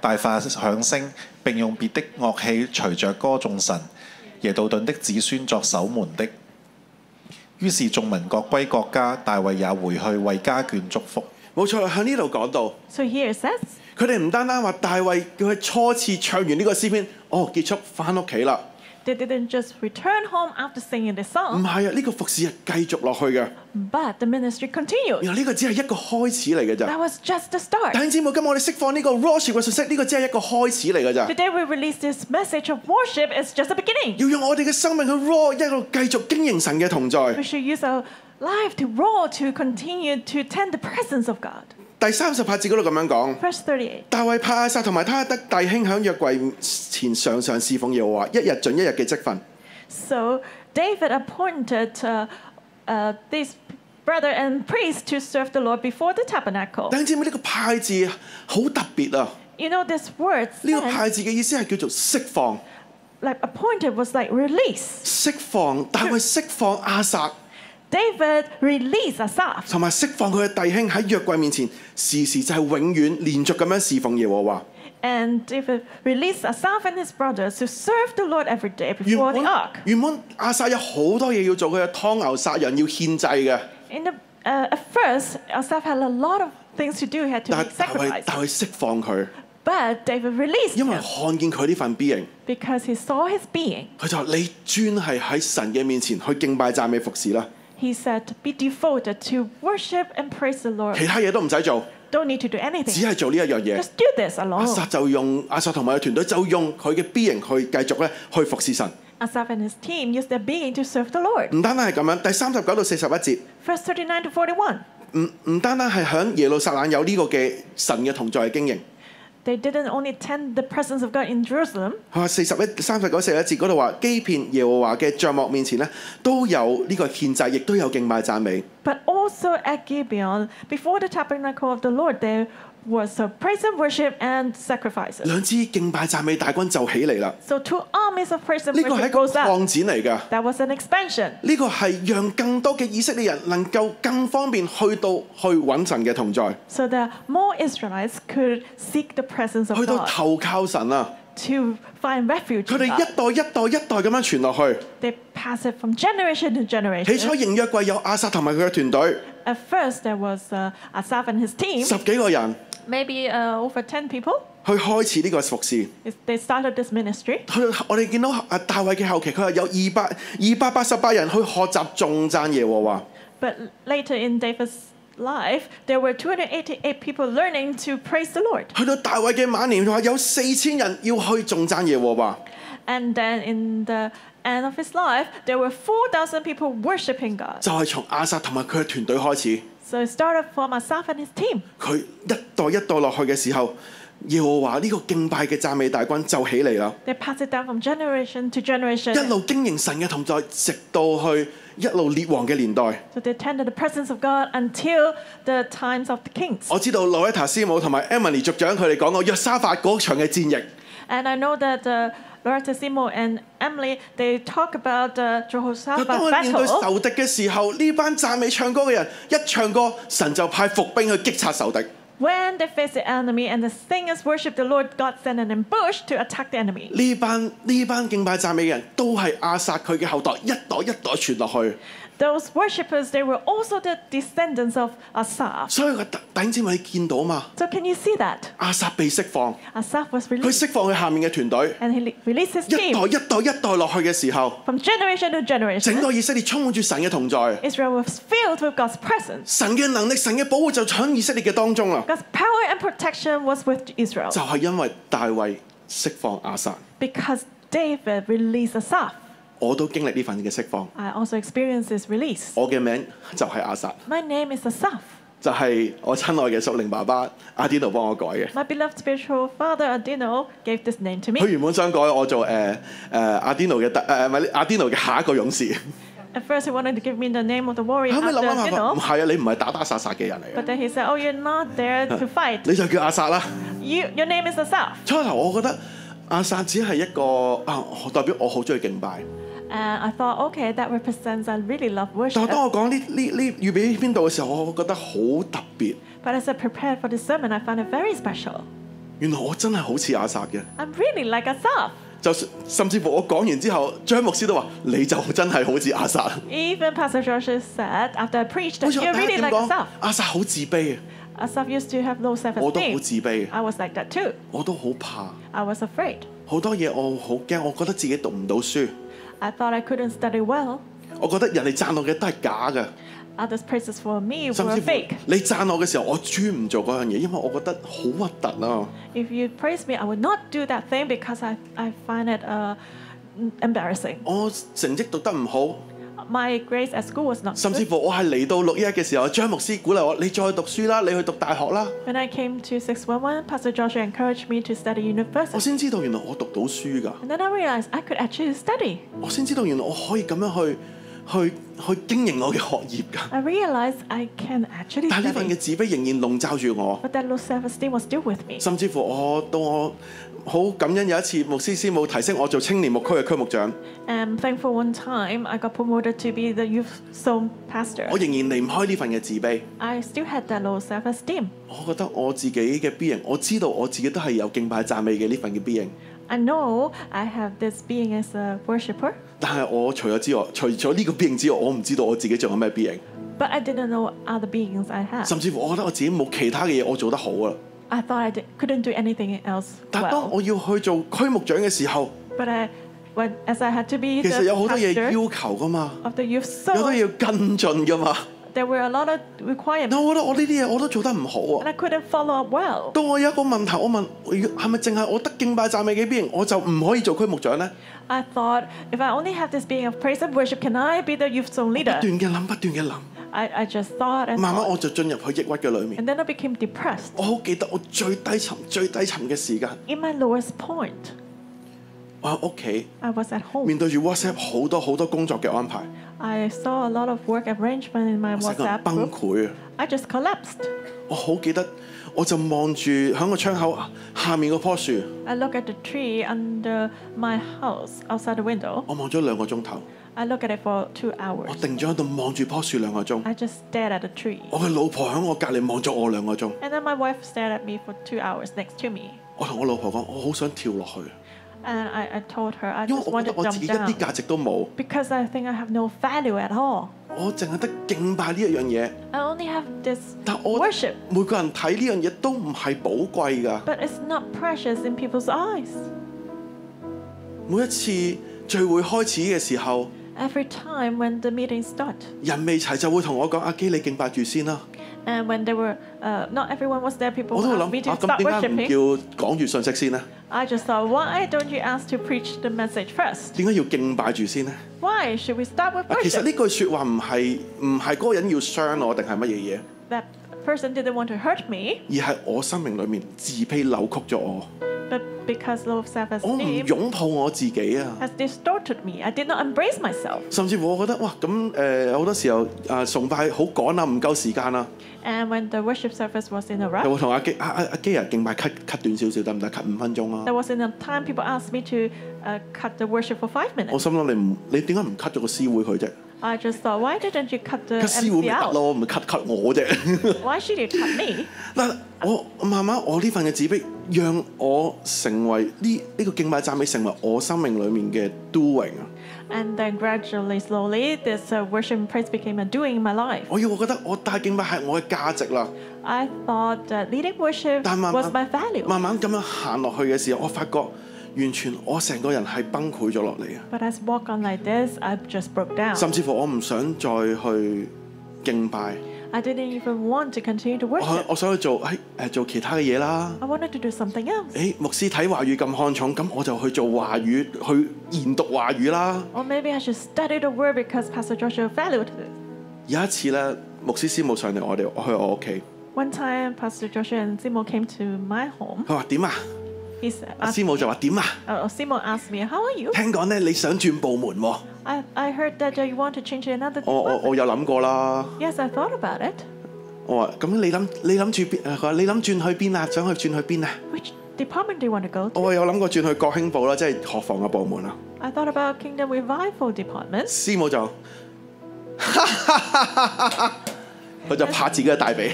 大发响声，并用别的乐器随着歌颂神耶杜顿的子孙作守门的。于是众民各归国家，大卫也回去为家眷祝福。冇錯向呢度講到。So here says 佢哋唔單單話，大卫佢初次唱完呢個詩篇，哦，結束，翻屋企啦。They didn't just return home after singing the song. But the ministry continued. That was just the start. 弟兄姊妹，今日我哋釋放呢個 worship 嘅信息，呢個只係一個開始嚟嘅咋。Today we release this message of worship is just the beginning. 要用我哋嘅生命去 should use our life to raw to continue to tend the presence of God. 第三十八字嗰度咁樣講，大衛派阿薩同埋他得弟兄響約櫃前上上侍奉耶和華，一日盡一日嘅積分。So David appointed uh uh this brother and priest to serve the Lord before the tabernacle。等住妹，呢個派字好特別啊！You know this word 呢個派字嘅意思係叫做釋放，like appointed was like release。釋放，大係釋放阿薩。David release Asaph，同埋釋放佢嘅弟兄喺約櫃面前時時就係永遠連續咁樣侍奉耶和華。And David released Asaph and his brothers to serve the Lord every day before the ark. 原本阿撒有好多嘢要做，佢要劏牛殺人，要獻祭嘅。In the at first Asaph had a lot of things to do, had to sacrifice. 但係但係釋放佢。But David released him，因為看見佢呢份 being。Because he saw his being。佢就話：你專係喺神嘅面前去敬拜讚美服侍啦。He said, "Be devoted to worship and praise the Lord." 其他嘢都唔使做。Don't need to do anything. 只係做呢一樣嘢。Just do this alone. 亞薩就用亞薩同埋佢團隊就用佢嘅 B 型去繼續咧去服侍神。Asaph and his team use their being to serve the Lord. 唔單單係咁樣，第三十九到四十一節。Verse thirty nine to forty one. 唔唔單單係響耶路撒冷有呢個嘅神嘅同在嘅經營。God in Jerusalem。啊，四十一三十九四十一節嗰度話，欺騙耶和華嘅帳幕面前咧，都有呢個獻祭，亦都有敬拜讚美。But also at g i b e o n before the tabernacle of the Lord, there was worship praise and and sacrifices the 兩支敬拜讚美大軍就起嚟啦。So two armies of praise and worship g o w s up. 呢個係擴展嚟㗎。That was an expansion. 呢個係讓更多嘅以色列人能夠更方便去到去揾神嘅同在。So that more Israelites could seek the presence of God. 去到投靠神啊。To find refuge. 佢哋一代一代一代咁樣傳落去。They pass it from generation to generation. 起初仍約櫃有亞薩同埋佢嘅團隊。At first there was Ahaz and his team. 十幾個人。maybe uh, over ten people。去開始呢個服侍。They started this ministry。佢我哋見到啊大衛嘅後期，佢話有二百二百八十八人去學習頌讚耶和華。But later in David's life, there were 288 people learning to praise the Lord. 去到大衛嘅晚年，話有四千人要去頌讚耶和華。And then in the end of his life, there were 4,000 people worshiping God. So start up for myself and his team。佢一代一代落去嘅时候，要我話呢个敬拜嘅赞美大军就起嚟啦。They pass it down from generation to generation。一路经营神嘅同在，直到去一路列王嘅年代。So they tended the presence of God until the times of the kings。我知道罗易塔斯姆同埋 Emily 族长佢哋讲过约沙法嗰場嘅战役。And I know that 羅塞西 a 和艾米莉，佢哋講關於在何時面對仇敵嘅時候，呢班讚美唱歌嘅人一唱歌，神就派伏兵去擊殺仇敵。當佢哋面對仇敵嘅時候，呢班讚美唱歌嘅人一唱歌，神就派伏兵去擊殺仇敵。呢班呢班敬拜讚美嘅人都係阿萨佢嘅後代，一代一代傳落去。Those worshippers, they were also the descendants of Asaph. So can you see that? 亞薩被釋放，Asaph was 佢 released And he le- released his 一代 team 一代一代落去嘅時候，from generation to 整 generation. 個以色列充滿住神嘅同在，Israel was filled with God's presence. 神嘅能力、神嘅保護就喺以色列嘅當中啦。God's power and protection was with Israel 就係因為大衛釋放亞薩，because David released Asaph. 我都經歷呢份嘅釋放。I also experience this release。我嘅名就係阿薩。My name is Asaf。就係我親愛嘅屬靈爸爸阿 Dino 幫我改嘅。My beloved spiritual father Adino gave this name to me。佢原本想改我做誒誒阿 Dino 嘅第誒唔係阿 Dino 嘅下一個勇士。At first he wanted to give me the name of the warrior. 合咩諗諗唔係啊，你唔係打打殺殺嘅人嚟。But then he said, oh, you're not there to fight。你就叫阿薩啦。You your name is Asaf。初頭我覺得阿薩只係一個啊，代表我好中意敬拜。And uh, I thought, okay, that represents I really love worship. But as I prepared for the sermon, I found it very special. 原來我真係好似亞撒嘅。am really like Asaph. 就甚至乎我講完之後，張牧師都話：你就真係好似阿薩。Even Pastor Joshua said after I preached, you're really like Asaph. 阿薩好自卑啊。Asaph used to have low self-esteem. 我都好自卑。I was like that too. 我都好怕。I was afraid. 好多嘢我好驚，我覺得自己讀唔到書。I thought I couldn't study well。我覺得人哋讚我嘅都係假嘅。Others praises for me were 至乎 you praise me, I would not do that thing because I I find it uh, embarrassing. my grace at was school not. 甚至乎我係嚟到六一嘅時候，張牧師鼓勵我：你再讀書啦，你去讀大學啦。When I came to six one one, Pastor George encouraged me to study university. 我先知道原來我讀到書㗎。Then I r e a l i z e d I could actually study. 我先知道原來我可以咁樣去去去經營我嘅學業㗎。I r e a l i z e d I can actually 但係呢份嘅自卑仍然籠罩住我。But that low self esteem was still with me. 甚至乎我到我好感恩有一次牧師師母提升我做青年牧區嘅區牧長。And thankful one time I got promoted to be the youth zone pastor。我仍然離唔開呢份嘅自卑。I still had that low self-esteem。我覺得我自己嘅 B e i n g 我知道我自己都係有敬拜讚美嘅呢份嘅 B e I n g I know I have this being as a worshipper。但係我除咗之外，除咗呢個 B e i n g 之外，我唔知道我自己仲有咩 B e i n g But I didn't know other beings I have。甚至乎我覺得我自己冇其他嘅嘢我做得好啊。I thought I couldn't do anything else。但當我要去做區牧長嘅時候，But I, when as I had to be 其實有好多嘢要求噶嘛，of the youth, so、有好多嘢要跟進噶嘛。There were a lot of requirements。但我覺得我呢啲嘢我都做得唔好啊。And I couldn't follow up well。當我有一個問題，我問係咪淨係我得敬拜讚美嘅邊，我就唔可以做區牧長咧？I thought if I only have this being of praise and worship, can I be the youth zone leader？不斷嘅諗，不斷嘅諗。慢慢我就進入去抑鬱嘅裏面。我好記得我最低層、最低層嘅時間。喺屋企面對住 WhatsApp 好多好多工作嘅安排。崩我好記得，我就望住喺個窗口下面嗰棵樹。我望咗兩個鐘頭。I look at it for two hours. 我定咗喺度望住棵樹兩個鐘。I just stared at the tree. 我嘅老婆喺我隔離望咗我兩個鐘。And then my wife stared at me for two hours next to me. 我同我老婆講：我好想跳落去。And I, I told her I 因為 just want to jump 己一啲 down 價值都冇，because I think I have no value at all. 我淨係得敬拜呢一樣嘢。I only have this 但我 worship, 每個人睇呢樣嘢都唔係寶貴㗎。but it's not precious in people's eyes. 每一次聚會開始嘅時候，Every time when the meeting start，人未齊就會同我講阿基你敬拜住先啦。And when there were 呃 not everyone was there, people t h o u meeting start worshiping 我都諗啊，咁點解唔叫講住信息先咧？I just thought why don't you ask to preach the message first？點解要敬拜住先咧？Why should we start with w o r s h i p 其實呢句説話唔係唔係嗰人要傷我定係乜嘢嘢？That 而係我生命裏面自卑扭曲咗我。我唔擁抱我自己啊！甚至乎我覺得哇，咁诶，好多時候啊崇拜好趕啊，唔夠時間啊！有冇同阿基阿阿阿基啊敬拜 cut cut 短少少得唔得？cut 五分鐘啊！minutes。我心諗你唔你點解唔 cut 咗個詩會佢啫？I just thought，why didn't you cut the？吉師會唔得咯，唔系 cut cut 我啫。Why should you cut me？嗱，我慢慢我呢份嘅自卑，讓我成為呢呢個敬拜讚美，成為我生命裡面嘅 doing 啊。And then gradually slowly，this worship praise became a doing in my life。我要，我覺得我帶敬拜係我嘅價值啦。I thought that leading worship was my value。慢慢慢慢咁樣行落去嘅時候，我發覺。完全我成個人係崩潰咗落嚟啊！甚至乎我唔想再去敬拜。我我想去做誒誒做其他嘅嘢啦。誒牧師睇華語咁看重，咁我就去做華語，去研讀華語啦。有一次咧，牧師師母上嚟，我哋去我屋企。佢話點啊？阿師母就話點啊？母 how you？ask are me 聽講咧，你想轉部門喎。我我我有諗過啦。我話咁你諗你諗住邊？佢話你諗轉去邊啊？想去轉去邊啊？我有諗過轉去國興部啦，即係學房嘅部門啊。師母就。佢就拍自己嘅大髀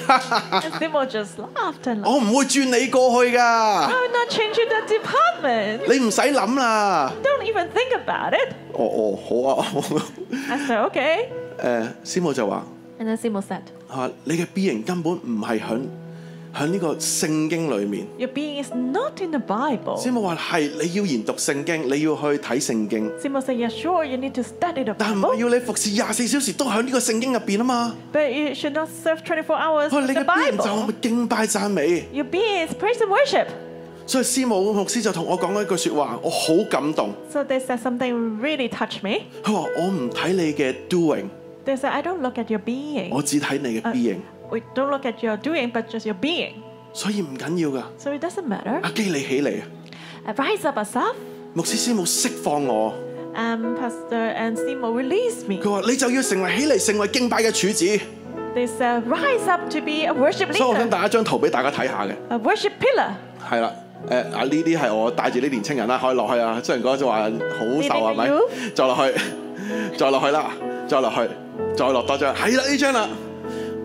，Simo just laughed and 我唔會轉你過去㗎。I'm w l not c h a n g e the department。你唔使諗啦。Don't even think about it。哦哦，好啊。I said okay。誒，Simo 就話。And then Simo said。嚇，你嘅 B 型根本唔係很。喺呢个圣经里面，师母话系你要研读圣经，你要去睇圣经。师母：，你 sure you need to study the bible？但唔系要你服侍廿四小时都喺呢个圣经入边啊嘛。But you should not serve 24 hours in the bible。你嘅 being 就敬拜赞美。You r being is praise and worship。所以师母牧师就同我讲了一句说话，我好感动。So t h e y said something really touched me。佢话我唔睇你嘅 doing。t h e y said I don't look at your being。我只睇你嘅 being。We don't look at your doing, but just your being。所以唔紧要噶。So it doesn't matter。阿基你起嚟。Rise up, a s e l f 牧师斯穆释放我。Um, Pastor and Simo release me。佢话你就要成为起嚟，成为敬拜嘅柱子。They said, rise up to be a w o r s h i p l e r 所以我想带一张图俾大家睇下嘅。A worship pillar。系啦，诶，啊！呢啲系我带住啲年青人啦，可以落去啊。虽然讲就话好瘦系咪？再落去，再落去啦，再落去，再落多张，系啦呢张啦。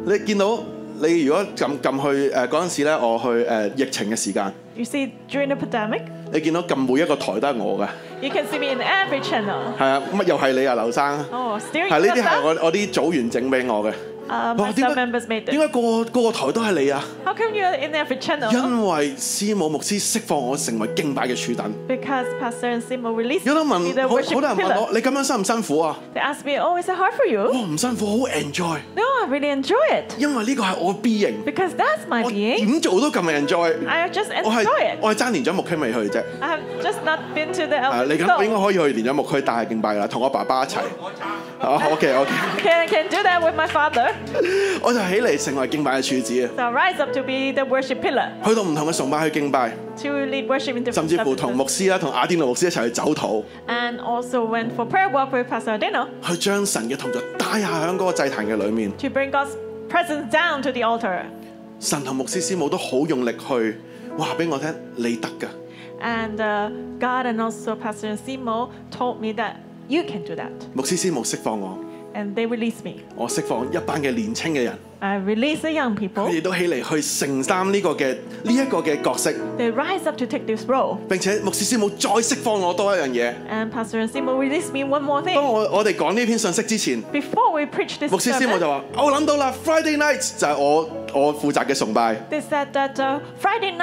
你見到你如果撳撳去誒嗰陣時咧，我去誒疫情嘅時間。You see during the pandemic。你見到撳每一個台都係我嘅。You can see me in every channel。係啊，乜又係你啊，劉生。哦，still 係呢啲係我我啲組員整俾我嘅。哇點解點解個個台都係你啊？How come you r e in every channel？因為施母牧師釋放我成為敬拜嘅柱等。Because Pastor Simo released m o w r s l l a r 有得問，好多人問我：你咁樣辛唔辛苦啊？They ask me, oh, is it hard for you？我唔辛苦，好 enjoy。No, I really enjoy it。因為呢個係我 B 型。Because that's my B 型。我點做都咁 enjoy。I just enjoy it。我係我爭年長牧區未去啫。I have just not been to the 啊，你咁應該可以去年長牧區，但係敬拜啦，同我爸爸一齊。I can do that with my father. 我就起嚟成为敬拜嘅柱子啊！So rise up to be the worship pillar。去到唔同嘅崇拜去敬拜，to lead worship。甚至乎同牧师啦，同阿丁龙牧师一齐去走讨。And also went for prayer walk with Pastor Dino。去将神嘅同在带下响嗰个祭坛嘅里面，to bring God's presence down to the altar。神同牧师师母都好用力去话俾我听，你得噶。And God and also Pastor Simo told me that you can do that。牧师师母释放我。我釋放一班嘅年青嘅人，佢哋都起嚟去承擔呢個嘅呢一個嘅角色。並且牧師師母再釋放我多一樣嘢。當我我哋講呢篇信息之前，牧師師母就話：我諗到啦，Friday night 就係我我負責嘅崇拜。佢話：Friday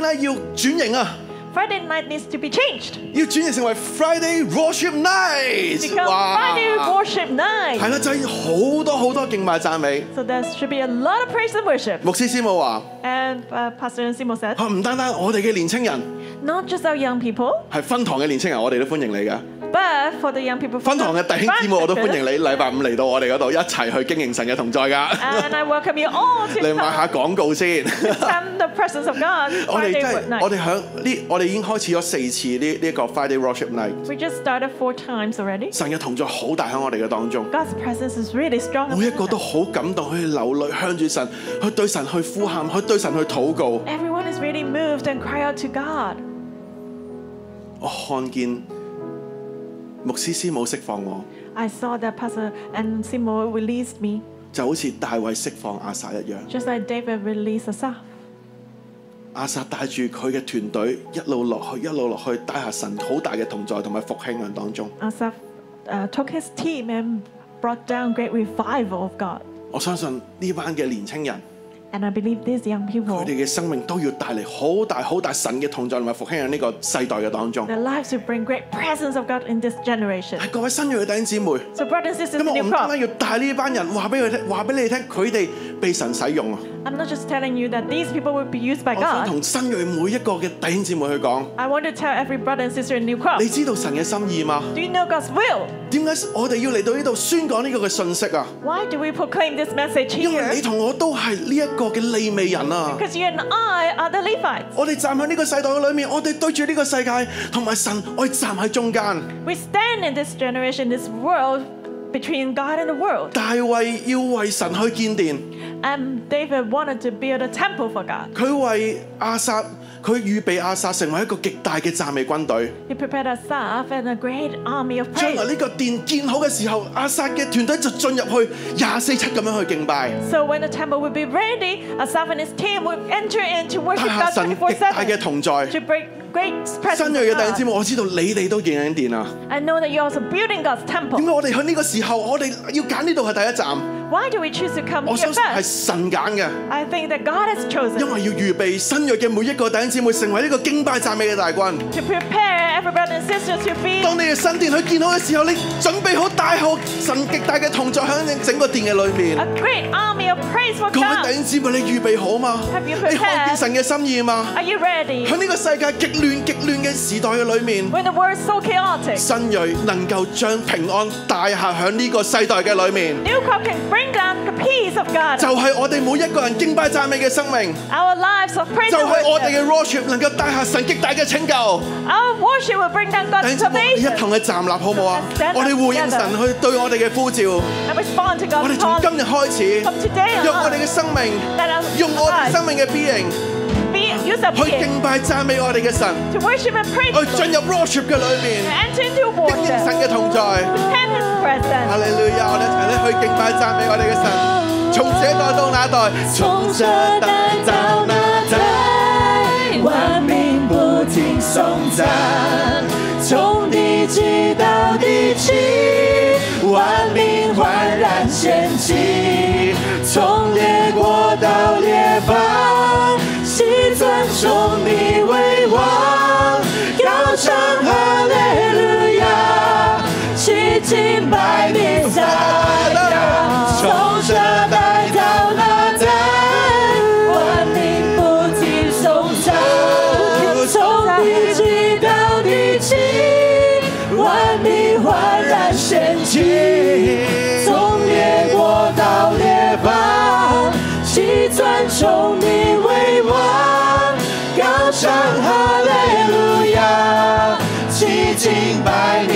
night 要轉型啊！Friday night needs to be changed. 要轉型成為 Friday worship night。Become Friday worship night。係啦，就係好多好多敬拜讚美。So there should be a lot of praise and worship. Uh, Pastor Simon said. Not just our young people，係分堂嘅年青人，我哋都歡迎你㗎。But for the young people，分堂嘅弟兄姊妹我都歡迎你。禮拜五嚟到我哋嗰度一齊去經營神嘅同在㗎。And I welcome you all。你賣下廣告先。the presence of God. 我哋真係，我哋響呢，我哋已經開始咗四次呢呢一個 Friday Worship Night。We just started four times already。神嘅同在好大喺我哋嘅當中。God's presence is really strong。每一個都好感動去流淚，向住神去對神去呼喊，去對神去禱告。Everyone is really moved and cry out to God。我看見牧師、師母釋放我，I saw pastor released and the me 就好似大衛釋放阿薩一樣。阿薩帶住佢嘅團隊一路落去，一路落去帶下神好大嘅同在同埋復興人當中。我相信呢班嘅年青人。佢哋嘅生命都要帶嚟好大好大神嘅同在，同埋福興喺呢個世代嘅當中。The lives will bring great presence of God in this generation。係各位新約嘅弟兄姊妹，咁我哋今晚要帶呢班人話俾佢聽，話俾你聽，佢哋被神使用。I'm not just telling you that these people will be used by God. I want to tell every brother and sister in New Do you know God's Why do we proclaim this message here? Because you and I are the Levites. We stand in this generation, this world between God and the world. David wanted to build a temple for God. 佢預備阿薩成為一個極大嘅讚美軍隊。將來呢個殿建好嘅時候，阿薩嘅團隊就進入去廿四七咁樣去敬拜。大神極大嘅同在。新約嘅第一節目，我知道你哋都建緊殿啊。點解我哋喺呢個時候，我哋要揀呢度係第一站？Why do we choose to come here? 我相信系神拣嘅。I think that God has chosen. 因为要预备新约嘅每一个弟兄姊妹成为呢个经拜赞美嘅大军。To prepare every brother and sister to be. 当你嘅新殿去建好嘅时候，你准备好大号神极大嘅同在响整个殿嘅里面。A great army of praise will come. 各位弟兄姊妹，你预备好嘛？Have you prepared? 你看见神嘅心意嘛？Are you ready? 响呢个世界极乱极乱嘅时代嘅里面，When the world is so chaotic，新锐能够将平安带下响呢个世代嘅里面。New c o v e a n b r i n g bring down the peace of Our lives of praise。就係我哋嘅 worship Our worship will bring down God's salvation。一同去站立好唔好啊？我哋回應神去對我哋嘅呼召。respond to God's call。我哋從今日開始，用我哋嘅生命，用我哋生命嘅 being。去敬拜讚美我哋嘅神，去進入 worship 嘅裏面，經驗神嘅同在。去敬拜赞美我哋嘅神，从这代到那代，从这代到那代，万民不停颂赞；从地基到地基，万民焕然掀起；从列国到列邦，西尊颂你为王，让山河烈日。敬拜你上下，从石到那钙，万民不停生从地级到地级，万民焕然仙境。从烈火到烈霸，七钻冲你为王，高唱哈利路亚，七经百年。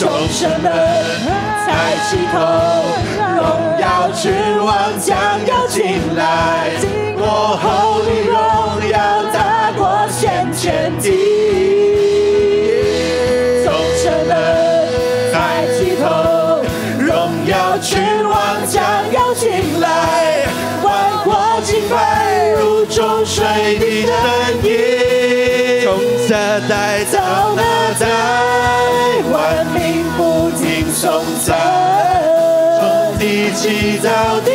众生们抬起头，荣耀之王将要进来，过后的荣耀大过千千的。众生们抬起头，荣耀之王将要进来，万国敬拜如钟水的声音，从这带到那的。out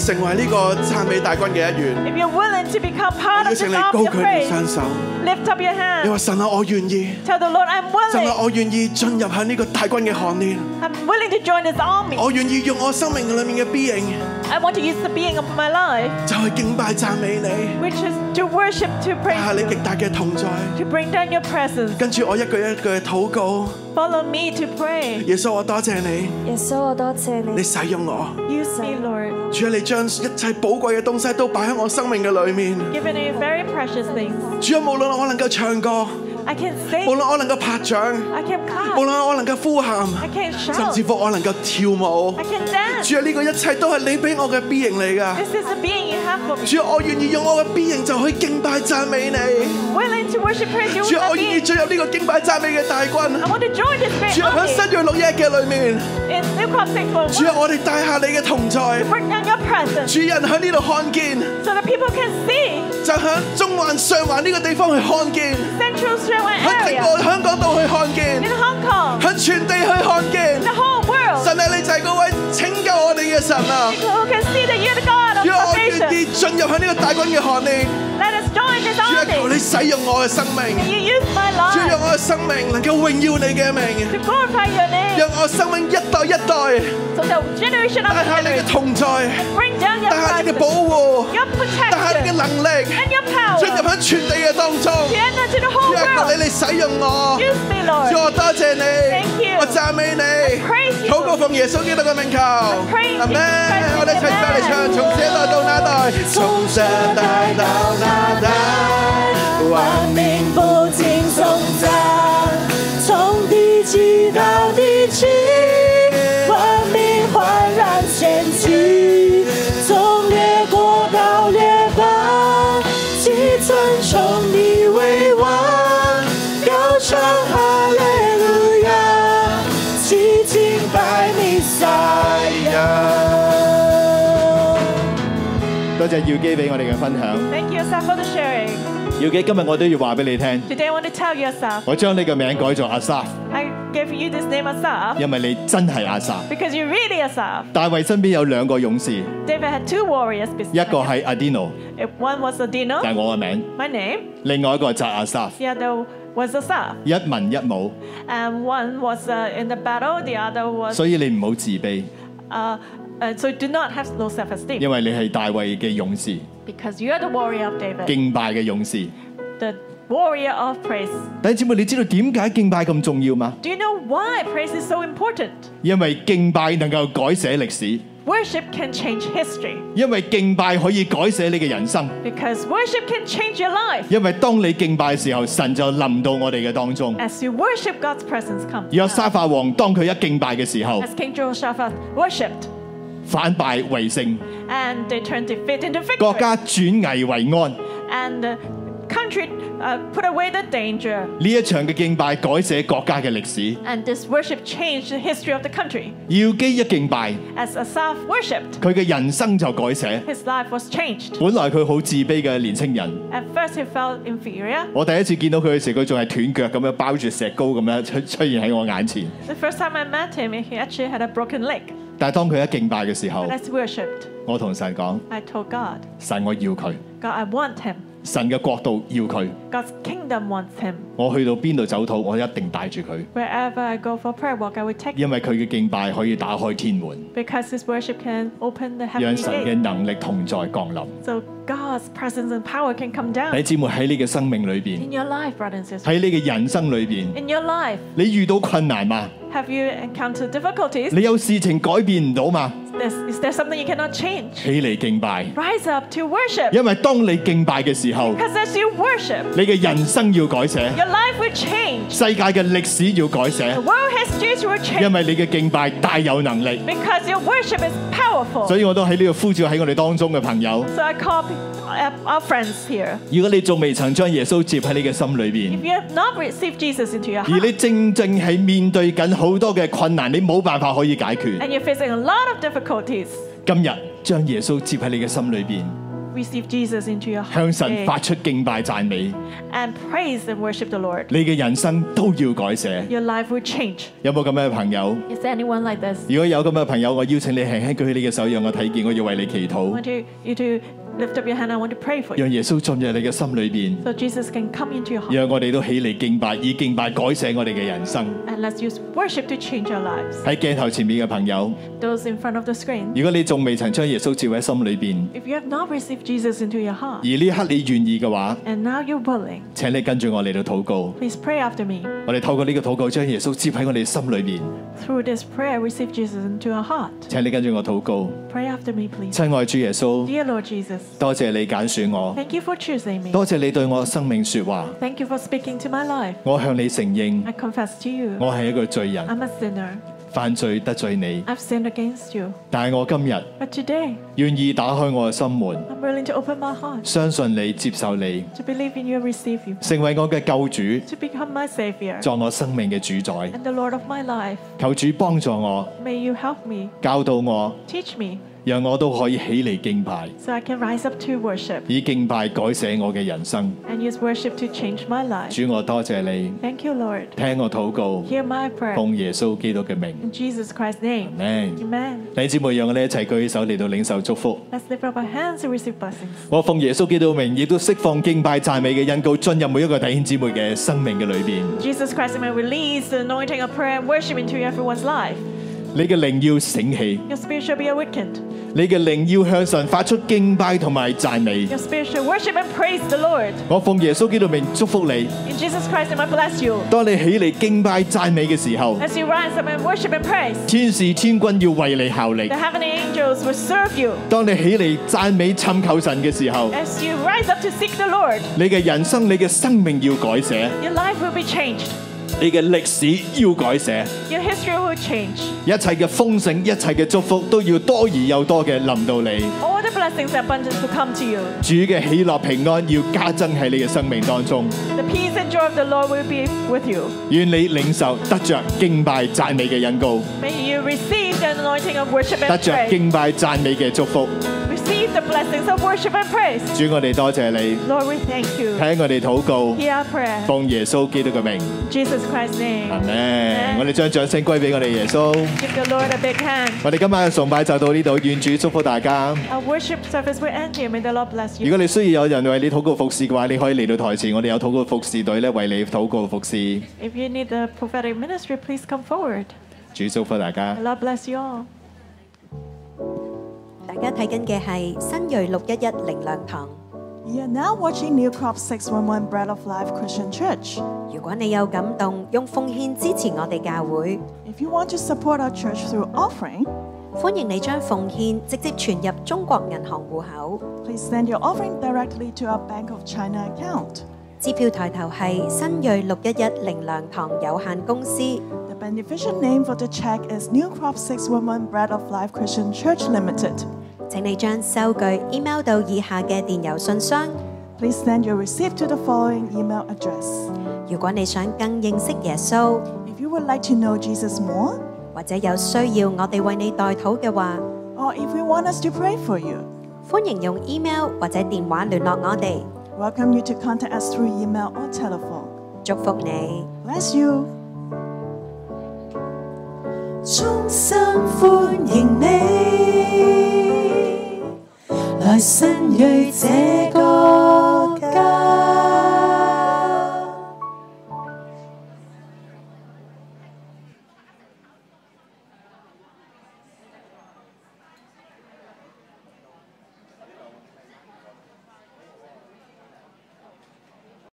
成为呢个赞美大军嘅一员，邀请你高举双手。你话神啊，我愿意。神啊，我愿意进入喺呢个大军嘅行列。我愿意用我生命里面嘅 being。就系敬拜赞美你，带你极大嘅同在。跟住我一句一句祷告。耶稣，我多谢你。耶稣，我多谢你。你使用我。主啊，你。将一切宝贵嘅东西都摆喺我生命嘅里面。主啊，无论我能够唱歌，无论我能够拍掌，无论我能够呼喊，甚至乎我能够跳舞，主啊，呢个一切都系你俾我嘅 B 型嚟噶。主，我願意用我嘅 B 型就去敬拜讚美你。主，我願意進入呢個敬拜讚美嘅大軍。主，喺新約六一嘅裏面。主，我哋帶下你嘅同在。主人喺呢度看見。就喺中環、上環呢個地方去看見。喺整個香港度去看見。喺全地去看見。神啊，你就係嗰位拯救我哋嘅神啊！讓我願意進入喺呢個大軍嘅行列。主啊，求你使用我嘅生命。主啊，讓我嘅生命能夠榮耀你嘅名。讓我生命一代一代帶下你嘅同在，帶下你嘅保護，帶下你嘅能力，進入喺全地嘅當中。主啊，求你嚟使用我。主，我多謝你，我讚美你。高奉耶稣基督的名求，阿妹，我哋一齐翻嚟唱，从这代到那代，从这代到那代，万民不停颂赞，从地极到地极。要机俾我哋嘅分享。Thank you, Asaf, for the sharing。要机今日我都要话俾你听。Today I want to tell you, Asaf。我将你嘅名改作阿萨。I gave you this name, Asaf。因为你真系阿萨。Because you really Asaf。大卫身边有两个勇士。David had two warriors. 一个系阿 i n One o was Adino。但系我嘅名。My name。另外一个就系阿 a The other was Asaf。一文一武。And one was in the battle, the other was。所以你唔好自卑。啊。Uh, so, do not have low self esteem Because you are the warrior of The warrior of praise。弟兄姊妹，你知道點解敬拜咁重要嗎？Do you know why praise is so Worship can change Because worship can change your As you worship, God's presence comes。約沙法王當佢一敬拜嘅時候，As King Jehoshaphat worshipped。反敗為勝，国家转危为安。country uh, put away the And this worship changed the history of the country. as country。要基一敬拜，as worshiped, his life was At first he felt The first time I met him, he actually had a broken leg. told God, I want him. 神嘅国度要佢，我去到邊度走討，我一定帶住佢。因為佢嘅敬拜可以打開天門，讓神嘅能力同在降臨。弟兄姊妹喺呢嘅生命裏邊，喺呢嘅人生裏 e 你遇到困難吗？Have you encountered difficulties? 你有事情改變唔到嘛？Is, is there something you cannot change? Rise up to worship. Because as you worship, your life will change. The world histories will change Because your worship is powerful. So I call uh, our friends here. If you have not received Jesus into your heart, 好多嘅困難你冇辦法可以解決。今日將耶穌接喺你嘅心裏邊，向神發出敬拜讚美，你嘅人生都要改寫。有冇咁樣嘅朋友？如果有咁嘅朋友，我邀請你輕輕舉起你嘅手，讓我睇見，我要為你祈禱。Lift up your hand. I want to pray for you. 讓耶穌進入你嘅心裏邊，So Jesus can come into your heart. 讓我哋都起嚟敬拜，以敬拜改寫我哋嘅人生。And let's use worship to change our lives. 喺鏡頭前面嘅朋友，Those in front of the screen, If you have not received Jesus into your 而 heart And now you're willing, Please pray after me. through this prayer, receive Jesus into our heart. pray after me, please. 親愛主耶穌，Dear Lord Jesus, 多谢你拣选我，多谢你对我生命说话。我向你承认，我系一个罪人，犯罪得罪你。但系我今日愿意打开我嘅心门，相信你接受你，成为我嘅救主，作我生命嘅主宰。求主帮助我，教导我。让我都可以起嚟敬拜，以敬拜改写我嘅人生。主我多谢你，听我祷告，奉耶稣基督嘅名。弟兄姊妹，让我哋一齐举手嚟到领受祝福。我奉耶稣基督嘅名，亦都释放敬拜赞美嘅恩膏，进入每一个弟兄姊妹嘅生命嘅里边。你嘅灵要醒起，你嘅灵要向神发出敬拜同埋赞美。我奉耶稣基督名祝福你。当你起嚟敬拜赞美嘅时候，天使天君要为你效力。当你起嚟赞美寻求神嘅时候，你嘅人生你嘅生命要改写。你嘅歷史要改寫，一切嘅豐盛、一切嘅祝福都要多而又多嘅臨到你。主嘅喜樂、平安要加增喺你嘅生命當中。願你領受得着敬拜讚美嘅恩膏，得着敬拜赞美嘅祝福。receive the blessings of worship and praise。主，我哋多謝你。Lord, we thank you。聽我哋禱告。Hear our prayer。奉耶穌基督嘅名。Jesus Christ's name. name。阿門。我哋將掌聲歸俾我哋耶穌。Give the Lord a big hand。我哋今晚嘅崇拜就到呢度，願主祝福大家。Our worship service will end here. May the Lord bless you。如果你需要有人為你禱告服侍嘅話，你可以嚟到台前，我哋有禱告服侍隊咧為你禱告服侍。If you need the prophetic ministry, please come forward. 主祝福大家。The Lord bless you all. 大家睇紧嘅系新锐六一一凌亮堂。You are now watching New Crop Six One One Bread of Life Christian Church。如果你有感动，用奉献支持我哋教会。If you want to support our church through offering，欢迎你将奉献直接存入中国银行户口。Please send your offering directly to our Bank of China account。支票抬头系新锐六一一零亮堂有限公司。and the official name for the check is New Crop Woman Bread of Life Christian Church Limited. email send your receipt to the following email address. if you would like to know Jesus more，或者有需要我哋為你代禱嘅話，Or if you want us to pray for you, email you to contact us through email or telephone。祝福你。Bless you。衷心欢迎你来新锐这个家。